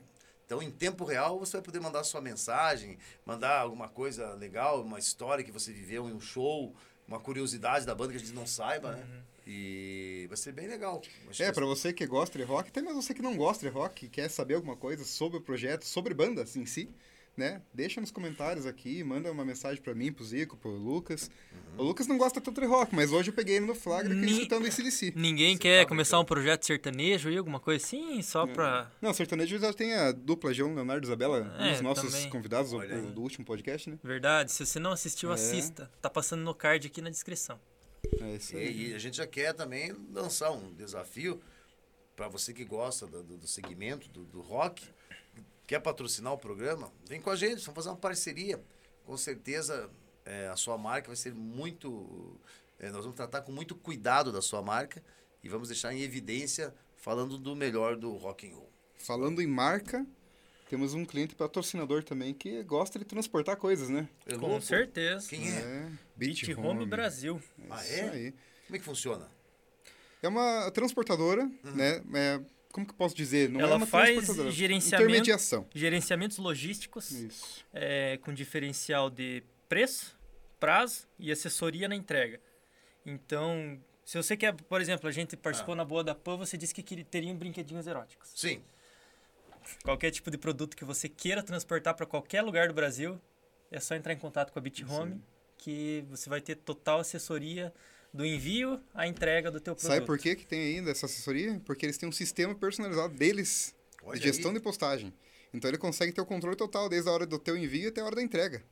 Então, em tempo real, você vai poder mandar sua mensagem, mandar alguma coisa legal, uma história que você viveu em um show, uma curiosidade da banda que a gente não saiba, né? E vai ser bem legal. Acho É, vai pra você que gosta de rock, até mesmo você que não gosta de rock, quer saber alguma coisa sobre o projeto, sobre bandas em si, né? Deixa nos comentários aqui, manda uma mensagem pra mim, pro Zico, pro Lucas. O Lucas não gosta tanto de rock, mas hoje eu peguei ele no flagra aqui Ni- escutando esse DC. Ninguém Você quer tá começar um projeto sertanejo aí, alguma coisa assim, só pra... Não, sertanejo já tem a dupla João Leonardo e Isabela, um É, dos nossos também. convidados do, do último podcast, né? Verdade, se você não assistiu, É. assista. Tá passando no card aqui na descrição. É isso aí. E, e a gente já quer também lançar um desafio para você que gosta do, do- do segmento do, do rock, quer patrocinar o programa, vem com a gente, vamos fazer uma parceria. Com certeza é, a sua marca vai ser muito. é, nós vamos tratar com muito cuidado da sua marca e vamos deixar em evidência falando do melhor do rock and roll. Falando em marca, temos um cliente patrocinador também que gosta de transportar coisas, né? É Com louco? certeza. Quem é? Beat Home Brasil. Ah, Isso é? aí. Como é que funciona? É uma transportadora, né? É, como que eu posso dizer? Não é Ela uma faz gerenciamento- Intermediação. Gerenciamentos logísticos Isso. é, com diferencial de preço, prazo e assessoria na entrega. Então, se você quer, por exemplo, a gente participou na Boa da Pan, você disse que teriam brinquedinhos eróticos. Sim. Qualquer tipo de produto que você queira transportar para qualquer lugar do Brasil, é só entrar em contato com a Bit Home, que você vai ter total assessoria do envio à entrega do teu produto. Sabe por que, que tem ainda essa assessoria? Porque eles têm um sistema personalizado deles Olha de gestão aí. de postagem. Então ele consegue ter o controle total desde a hora do teu envio até a hora da entrega.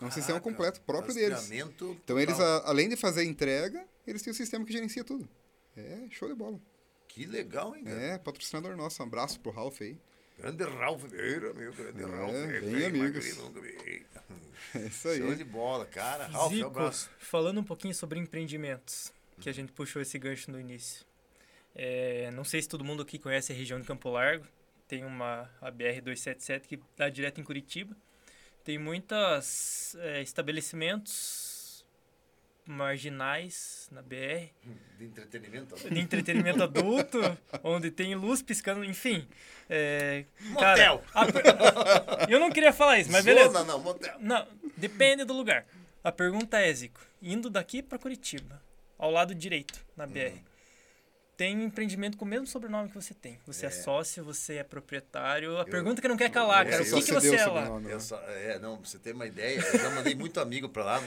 É um sistema completo próprio deles. Então eles, a- além de fazer a entrega, eles têm o sistema que gerencia tudo. É show de bola. Que legal, hein, cara? É, patrocinador nosso. Um abraço pro Ralph aí. Grande Ralph Vieira, meu grande É, Ralph. bem amigos. magrinho, nunca vi. É isso aí. Show de bola, cara. Ralph, um Zico, abraço. falando um pouquinho sobre empreendimentos, que a gente puxou esse gancho no início. É, não sei se todo mundo aqui conhece a região de Campo Largo. Tem uma a BR-277 que dá direto em Curitiba. Tem muitos estabelecimentos marginais na BR, De entretenimento. de entretenimento adulto, onde tem luz piscando, enfim. É, Motel. Cara, a- eu não queria falar isso, mas beleza. Zona, não, motel. Não, depende do lugar. A pergunta é, Zico, indo daqui para Curitiba, ao lado direito, na BR, tem empreendimento com o mesmo sobrenome que você tem. Você é, É. sócio, você é proprietário. A pergunta que não quer calar, É, cara, eu o que, que você é lá? sobrenome, né? Eu só, é, não, pra você ter uma ideia, eu já mandei muito amigo pra lá.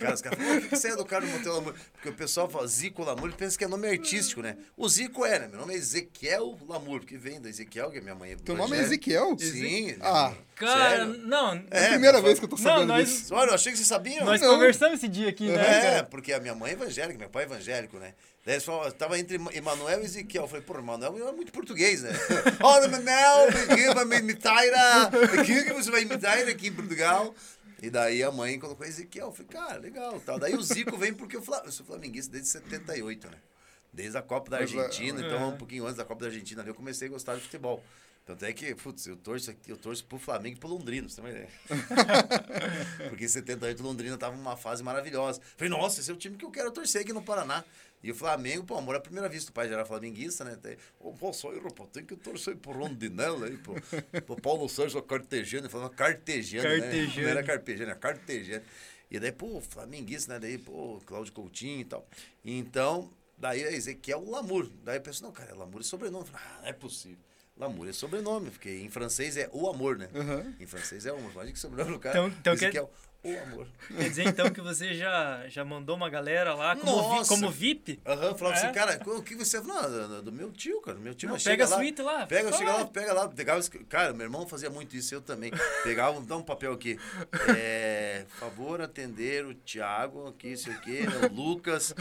Cara, os caras falam, "Ô, o que que você é do cara do Motel Lamour? Porque o pessoal fala Zico Lamour, ele pensa que é nome artístico, né? O Zico é, né? Meu nome é Ezequiel Lamour, porque vem do Ezequiel, que é minha mãe. Teu nome é. Ezequiel? Sim. Ah, Cara, Sério? não, É a É, primeira vez que eu tô Não, sabendo nós- disso. Olha, eu achei que vocês sabiam. nós Não. conversamos esse dia aqui, né? É, porque a minha mãe é evangélica, meu pai é evangélico, né? Daí eles falavam, tava entre Emanuel e Ezequiel. Eu falei, pô, Emanuel é muito português, né? Olha, Emanuel, me imitar, aqui que você vai imitar aqui em Portugal. E daí a mãe colocou Ezequiel. Eu falei, cara, legal. Tal. Daí o Zico vem porque eu, eu sou flamenguista desde 78, né? Desde a Copa da lá- Argentina, É. então um pouquinho antes da Copa da Argentina ali eu comecei a gostar de futebol. Tanto é que, putz, eu torço, aqui- eu torço pro Flamengo e pro Londrina, você tem uma ideia. Porque em 78 Londrina tava numa fase maravilhosa. Falei, nossa, esse é o time que eu quero torcer aqui no Paraná. E o Flamengo, pô, amor à primeira vista. O pai já era flamenguista, né? Ô, pô, só eu, pô, tem que torcer pro Rondinella aí, pô. Pro Paulo Sérgio Cartejano. Ele falava Cartejano, né? Cartejano. Não era Carpejano, era Cartejano. E daí, pô, flamenguista, né? Daí, pô, Cláudio Coutinho e tal. Então, daí a Ezequiel Lamour. Daí eu pensei, não, cara, Lamour é sobrenome. Falei, ah, não é possível. Lamour é sobrenome, porque em francês é o amor, né? Aham. Em francês é o amor. Imagina que sobrenome do cara. Então- então quer- o amor. Quer dizer então que você já, já mandou uma galera lá como, vi- como VIP? Aham, falava É? assim, cara, o que você. Não, do, meu tio, cara. Meu tio, Não, mas pega a lá, suíte lá, Pega, só chega lá, pega lá. Pegava, cara, meu irmão fazia muito isso, eu também. Pegava, dá um papel aqui. É, favor atender o Thiago, aqui, isso aqui, né, o Lucas,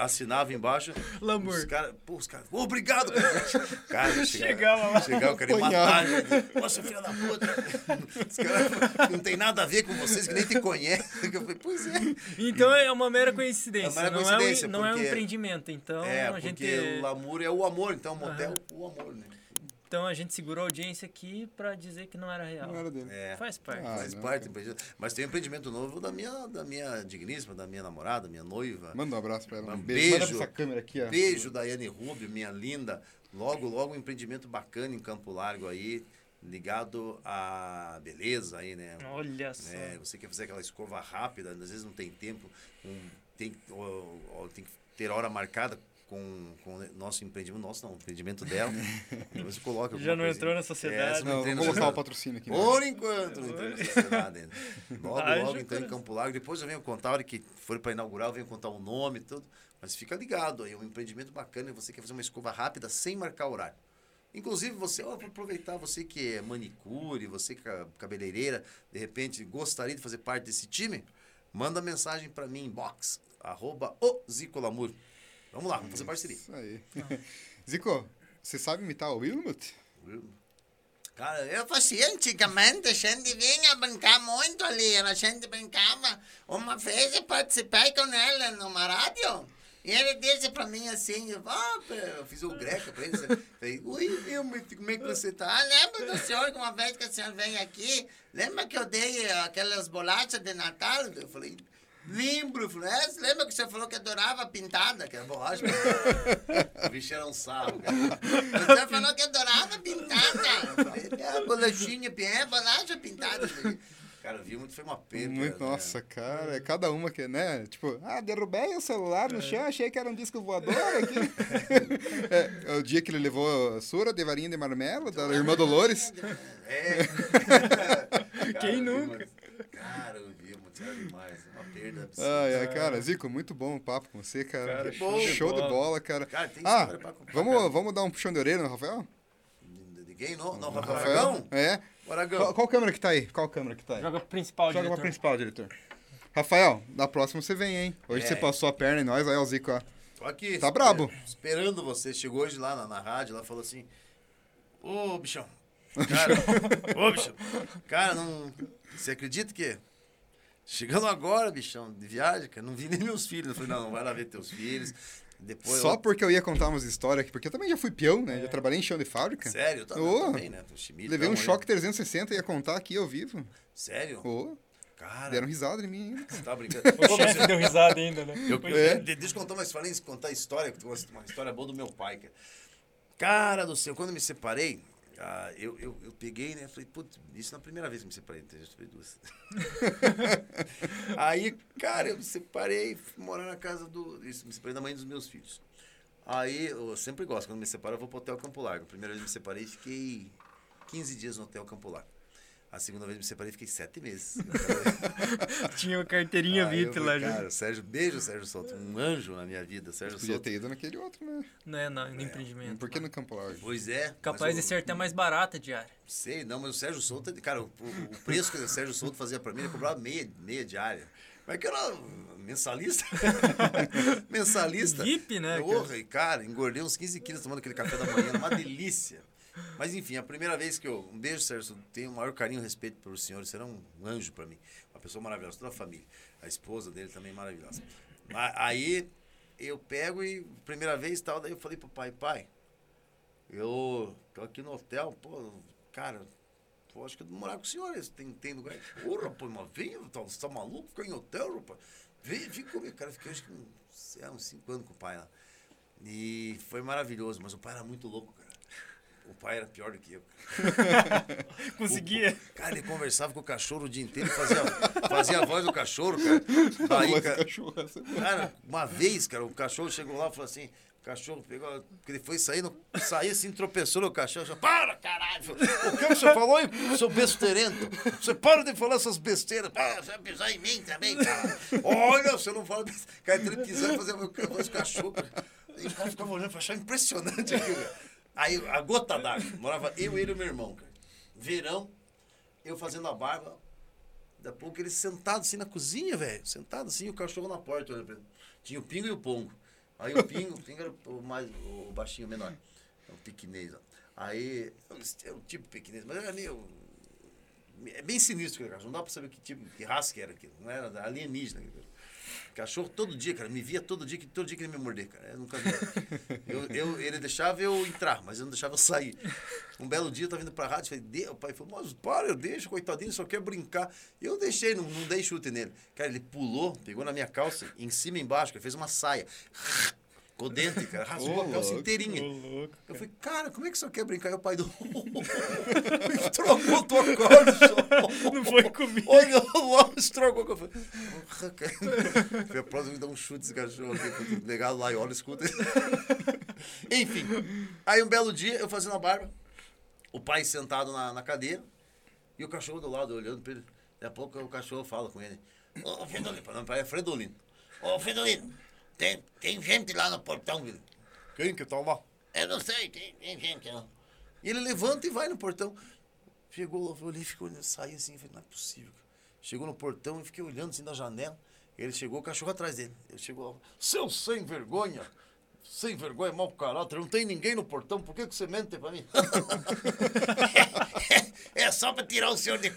assinava embaixo. Lamour. Os caras, pô, os caras, obrigado, cara. Cara, Chegava lá. Chegava, eu queria Apanhava. matar. Nossa, filha da puta. Os caras não tem nada a ver com vocês, que nem te conhecem. Eu falei, pois é. Então é uma mera coincidência. É uma mera não, coincidência, é um, não é um porque- empreendimento. Então É, a porque gente. o Lamour é o amor, então o motel é o amor, né? Então a gente segurou a audiência aqui pra dizer que não era real. Não era dele. É, Faz parte. Ah, faz não, parte. empreendimento. Mas tem um empreendimento novo da minha, da minha digníssima, da minha namorada, minha noiva. Manda um abraço pra ela. Um Um beijo. Manda beijo. pra essa câmera aqui, ó. Beijo, Daiane Rubio, minha linda. Logo, logo um empreendimento bacana em Campo Largo aí, ligado à beleza aí, né? Olha só. É, você quer fazer aquela escova rápida, às vezes não tem tempo, um, tem, ou- ou tem que ter hora marcada com, com o nosso empreendimento, nosso não, o empreendimento dela. Você coloca Já alguma não coisinha. entrou na sociedade. É, Não, entrei vou colocar o patrocínio aqui. né? Por enquanto, não entrei na sociedade ainda. Logo, Haja logo então em. Campo Largo. Depois eu venho contar, a hora que for para inaugurar, eu venho contar o nome e tudo. Mas fica ligado aí, é um empreendimento bacana e você quer fazer uma escova rápida sem marcar horário. Inclusive, você, ó, vou aproveitar, você que é manicure, você que é cabeleireira, de repente gostaria de fazer parte desse time, manda mensagem para mim, inbox, arroba o Zico Lamour. Vamos lá, vamos fazer parceria. Isso aí. Zico, você sabe imitar o Wilmot? Cara, eu Eu fazia antigamente, a gente vinha brincar muito ali, a gente brincava. Uma vez eu participei com ele numa rádio. E ele disse pra mim assim, Ah, eu fiz o greca pra ele. Falei, oi, Wilmot, como é que você tá? ah, lembra do senhor que uma vez que o senhor veio aqui, lembra que eu dei aquelas bolachas de Natal? Eu falei, lembro. Eu falei, é, lembra que o senhor falou que adorava pintada? que é bolacha. o bicho era um sarro, cara. O senhor falou que adorava pintada. Eu falei, é, bolachinha, é, bolacha pintada. Cara, foi uma perda. Muito, né? nossa, cara, é cada uma que, né? Tipo, ah, derrubei o celular no chão, achei que era um disco voador aqui. é, é o dia que ele levou a sura de varinha de marmelo da irmã Dolores. É. Quem Cara, nunca? Viu, cara, eu vi, muito demais. Uma perda Ai, absurda. ai, cara, Zico, muito bom o papo com você, cara. Cara, Que bom. Show de bola, cara. Cara, tem Ah, vamos, cara. vamos dar um puxão de orelha no Rafael? Quem? Não, não, Rafael? Aragão? É. Aragão. Qual, qual câmera que tá aí? Qual câmera que tá aí? Joga pro principal, Joga pra diretor. principal, diretor. Rafael, da próxima você vem, hein? Hoje É. você passou a perna em nós, aí o Zico, ó. Tô aqui. Tá esper- brabo. Esperando você. Chegou hoje lá na, na rádio, ela falou assim: Ô, bichão. Cara, ô, bichão. Cara, não. Você acredita que. Chegando agora, bichão, de viagem, cara, não vi nem meus filhos. Eu falei: não, não vai lá ver teus filhos. Depois. Só eu- porque eu ia contar umas histórias aqui, porque eu também já fui peão, né? Já trabalhei em chão de fábrica. Sério? Eu também, também, né? Chimilho, Levei um choque 360 e ia contar aqui ao vivo. Sério? Ô, Cara, deram risada em mim ainda. você tá brincando. O chefe deu risada ainda, né? Eu, É. de- Deixa eu contar uma história, contar a história, uma história boa do meu pai, cara. Cara do céu, quando eu me separei, ah, eu, eu, eu peguei, né? Falei, putz, isso na primeira vez que me separei, então já tive duas. Aí, cara, eu me separei, fui morar na casa do. Isso, me separei da mãe dos meus filhos. Aí, eu sempre gosto, quando me separo, eu vou pro Hotel Campo Largo. A primeira vez que me separei, fiquei 15 dias no Hotel Campo Largo. A segunda vez que me separei, fiquei sete meses. Tinha uma carteirinha VIP lá já. Cara, Sérgio, beijo, Sérgio Souto. Um anjo na minha vida, Sérgio Podia Souto. ter ido naquele outro, né? Não é, não, no empreendimento. Por que no Campo Largo? Pois é. Capaz de ser até mais barata diária. Sei, não, mas o Sérgio Souto, cara, o, o- preço que o Sérgio Souto fazia pra mim, ele cobrava meia, meia diária. Mas que era mensalista. mensalista. VIP, né? Porra, e cara, engordei uns 15 quilos tomando aquele café da manhã, uma delícia. Mas enfim, a primeira vez que eu. Um beijo, Sérgio, tenho o maior carinho e respeito pelo senhor, era um anjo pra mim. Uma pessoa maravilhosa, toda a família. A esposa dele também maravilhosa. Mas Aí eu pego e, primeira vez tal, daí eu falei pro pai, pai, eu tô aqui no hotel, pô, cara, pô, acho que eu vou morar com o senhor, tem, tem lugar. Ô, rapaz, mas vem, tá, você tá maluco ficar em hotel, rapaz? Vem, vem comigo. Cara, fiquei acho que uns, é, uns cinco anos com o pai lá. E foi maravilhoso, mas o pai era muito louco, cara. O pai era pior do que eu. Conseguia. O- cara, ele conversava com o cachorro o dia inteiro, fazia, fazia a voz do cachorro, cara. Daí, Voz do cara, é. Cara, uma vez, cara, o cachorro chegou lá e falou assim, o cachorro pegou, porque ele foi saindo, saiu assim, tropeçou no cachorro, falou, para, caralho! O que você falou, hein, seu besteirento? Você para de falar essas besteiras. Ah, você vai pisar em mim também, cara. Olha, você não fala besteira. Cara, ele pisando e fazer voz do cachorro. cara. E o cara ficava olhando achar impressionante aquilo, cara. Aí, a gota d'água, morava eu, ele e meu irmão, cara. Verão, eu fazendo a barba, Daqui a pouco ele sentado assim na cozinha, velho. Sentado assim, o cachorro na porta. Tinha o pingo e o pongo. Aí o pingo, o pingo era o mais o baixinho, menor. É o piquinês, ó. Aí, é o tipo piquinês, mas era meio. É bem sinistro aquele cachorro. Não dá pra saber que tipo, que raça que era aquilo. Não era alienígena. aquilo. Cachorro todo dia, cara. Me via todo dia, todo dia que ele me morder, cara. Eu nunca vi. Eu, eu, ele deixava eu entrar, mas eu não deixava eu sair. Um belo dia eu tava indo pra rádio, falei, "De-" o pai falou, mas para, eu deixo, coitadinho, só quer brincar. Eu deixei, não, não dei chute nele. Cara, ele pulou, pegou na minha calça, em cima e embaixo, cara, fez uma saia. Com o dente, cara, rasgou a calça inteirinha. louco. Eu falei, cara, como é que você quer brincar? E o pai do. Trocou tua corda, Não foi comigo. Olhou logo, estragou. Eu falei, porra, cara. Foi a próxima que dá um chute esse cachorro aqui. Legal lá e olha, escuta. Enfim. Aí um belo dia, eu fazendo a barba, o pai sentado na, na cadeira e o cachorro do lado olhando pra ele. Daqui a pouco o cachorro fala com ele. Ô, Fredolino, meu pai é Fredolino. Ô, Fredolino, tem, tem gente lá no portão, viu? Quem que tá lá? Eu não sei, tem, tem gente lá. E ele levanta e vai no portão. Chegou eu olhei, ficou olhando, saí assim, falei, não é possível. Chegou no portão e fiquei olhando assim da janela. Ele chegou, o cachorro atrás dele. Ele chegou lá, seu sem vergonha, sem vergonha, mau caráter, não tem ninguém no portão, por que, que você mente pra mim? é só pra tirar o senhor de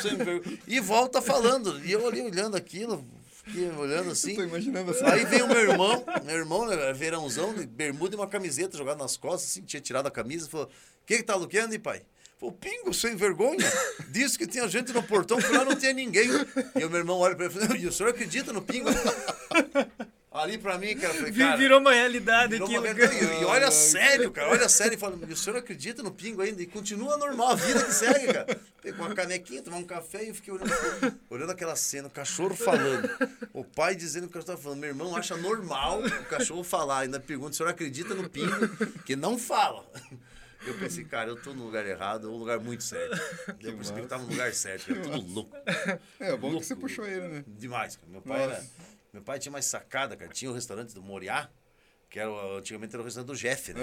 sem vergonha. E volta falando. E eu ali olhando aquilo, fiquei olhando assim. Tô imaginando assim. Aí veio o meu irmão, meu irmão, né, verãozão, bermuda e uma camiseta jogada nas costas, assim, tinha tirado a camisa, falou, o que que tá luqueando, hein, pai? Falou, pingo, sem vergonha. Disse que tinha gente no portão, que lá não tinha ninguém. E o meu irmão olha pra ele e fala, e o senhor acredita no pingo? Ali pra mim, cara, eu falei, cara... Virou uma realidade Virou aqui. uma. E, olha sério, cara, olha sério. E fala, o senhor acredita no pingo ainda? E continua normal, a vida que segue, cara. Pegou uma canequinha, tomar um café e eu fiquei olhando, olhando aquela cena, o cachorro falando. O pai dizendo que o cachorro tava falando. Meu irmão acha normal o cachorro falar. Ainda pergunta, o senhor acredita no pingo? Que não fala. Eu pensei, cara, eu tô no lugar errado, ou um lugar muito sério. Eu percebi que eu tava no lugar certo, que era tudo louco. É, bom Louco. que você puxou ele, né? Demais, cara. Meu pai, Nossa. era, meu pai tinha mais sacada, cara. Tinha o restaurante do Moriá, que era, antigamente era o restaurante do Jeff, né?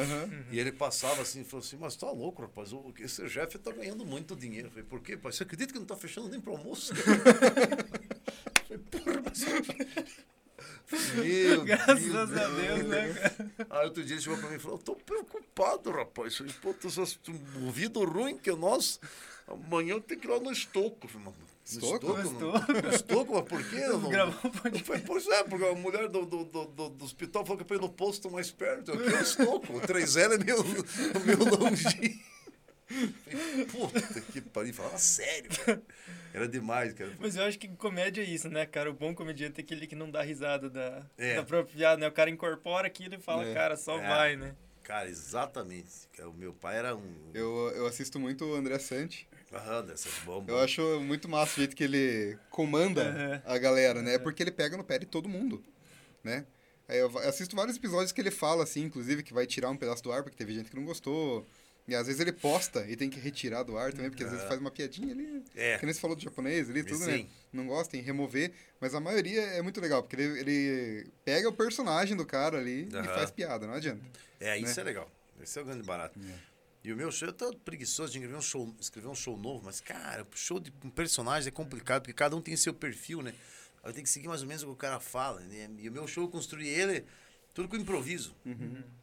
E ele passava assim e falou assim, mas tá louco, rapaz, o, esse Jeff tá ganhando muito dinheiro. Eu falei, por quê, pai? Você acredita que não tá fechando nem pro almoço? Eu falei, porra, mas... Meu Graças Deus, a Deus, né, cara? Aí outro dia ele chegou pra mim e falou, eu tô preocupado, rapaz. Pô, tu só um ouvido ruim que nosso. Amanhã eu tenho que ir lá no estoco. Eu falei, "Mas no Estoco? No No No estoco, mas por quê? Eu não- Gravar um Eu podcast. pois é, porque a mulher do, do, do, do- do hospital falou que é pra ir no posto mais perto. Eu quero estoco. O 3L é meio, meio longinho. Falei, Puta que pariu. Falava sério, cara. Era demais, cara. Mas eu acho que comédia é isso, né, cara? O bom comediante é aquele que não dá risada da, É. da própria piada, né? O cara incorpora aquilo e fala, É. cara, só É. vai, né? Cara, exatamente. O meu pai era um. Eu, eu assisto muito o André Sante. Aham, dessas bombas. Eu acho muito massa o jeito que ele comanda Aham. a galera, né? Porque ele pega no pé de todo mundo, né? Aí eu assisto vários episódios que ele fala, assim, inclusive, que vai tirar um pedaço do ar, porque teve gente que não gostou. E às vezes ele posta e tem que retirar do ar também, porque às vezes faz uma piadinha ali. É. Que nem você falou do japonês ali, tudo, né? Sim. Não gosta, tem que remover. Mas a maioria é muito legal, porque ele, ele pega o personagem do cara ali Aham. e faz piada, não adianta. É, isso né? é legal. Esse é o grande barato. E o meu show, eu tô preguiçoso de escrever um show, escrever um show novo, mas, cara, o show de um personagem é complicado, porque cada um tem seu perfil, né? Aí tem que seguir mais ou menos o que o cara fala. Né? E o meu show, eu construí ele tudo com improviso.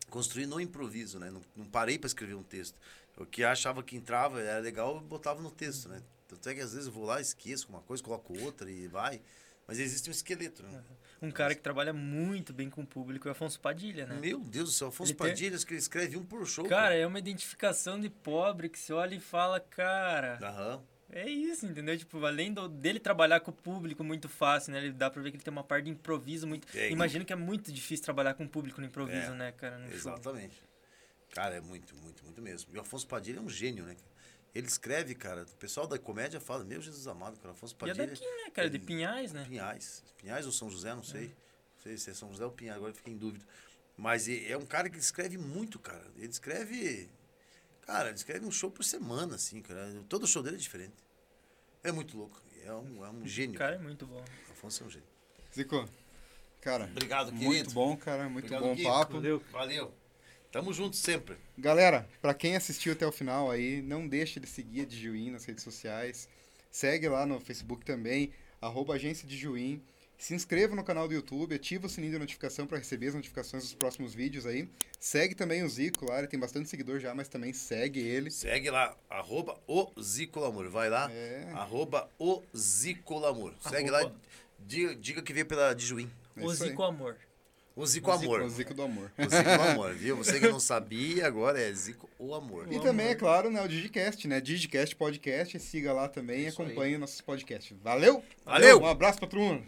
Construí no improviso, né? Não, não parei para escrever um texto. O que eu achava que entrava era legal, eu botava no texto, né? Tanto é que às vezes eu vou lá, esqueço uma coisa, coloco outra e vai. Mas existe um esqueleto, né? Um cara que trabalha muito bem com o público é o Afonso Padilha, né? Meu Deus do céu, Afonso Ele tem- Padilha que escreve um por show. Cara, é uma identificação de pobre que você olha e fala, cara, Aham. é isso, entendeu? Tipo, além do- dele trabalhar com o público muito fácil, né? Ele dá pra ver que ele tem uma parte de improviso muito. É, Imagino que é muito difícil trabalhar com o público no improviso, É, né, cara? no show. Exatamente. Cara, é muito, muito, muito mesmo. E o Afonso Padilha é um gênio, né? Ele escreve, cara, o pessoal da comédia fala, meu Jesus amado, cara, Afonso E é Padilha. daqui, né, cara? De Pinhais, né? Pinhais. Pinhais ou São José, não sei. Não sei se é São José ou Pinhais, agora eu fiquei em dúvida. Mas é um cara que escreve muito, cara. Ele escreve. Cara, ele escreve um show por semana, assim, cara. Todo show dele é diferente. É muito louco. É um, é um gênio. O cara é muito bom. Afonso é um gênio. Zico, cara, Obrigado, muito querido. bom, cara, muito Obrigado, bom Gui. papo. Valeu. Valeu. Tamo junto sempre. Galera, pra quem assistiu até o final aí, não deixe de seguir a Dijuim nas redes sociais. Segue lá no Facebook também, arroba agência. Se inscreva no canal do YouTube, ativa o sininho de notificação para receber as notificações dos próximos vídeos aí. Segue também o Zico lá, ele tem bastante seguidor já, mas também segue ele. Segue lá, arroba o Zico Lamour. Vai lá, É. arroba o Zico Lamour. Segue lá, Arroba. diga, diga que veio pela Dijuim. É o. Zico Amor. O Zico Amor. O Zico do Amor. O Zico Amor, viu? Você que não sabia, agora é Zico o Amor. E também, é claro, né, o Digicast, né? Digicast Podcast, siga lá também e Isso aí. acompanhe nossos podcasts. Valeu? Valeu! Um abraço pra todo mundo!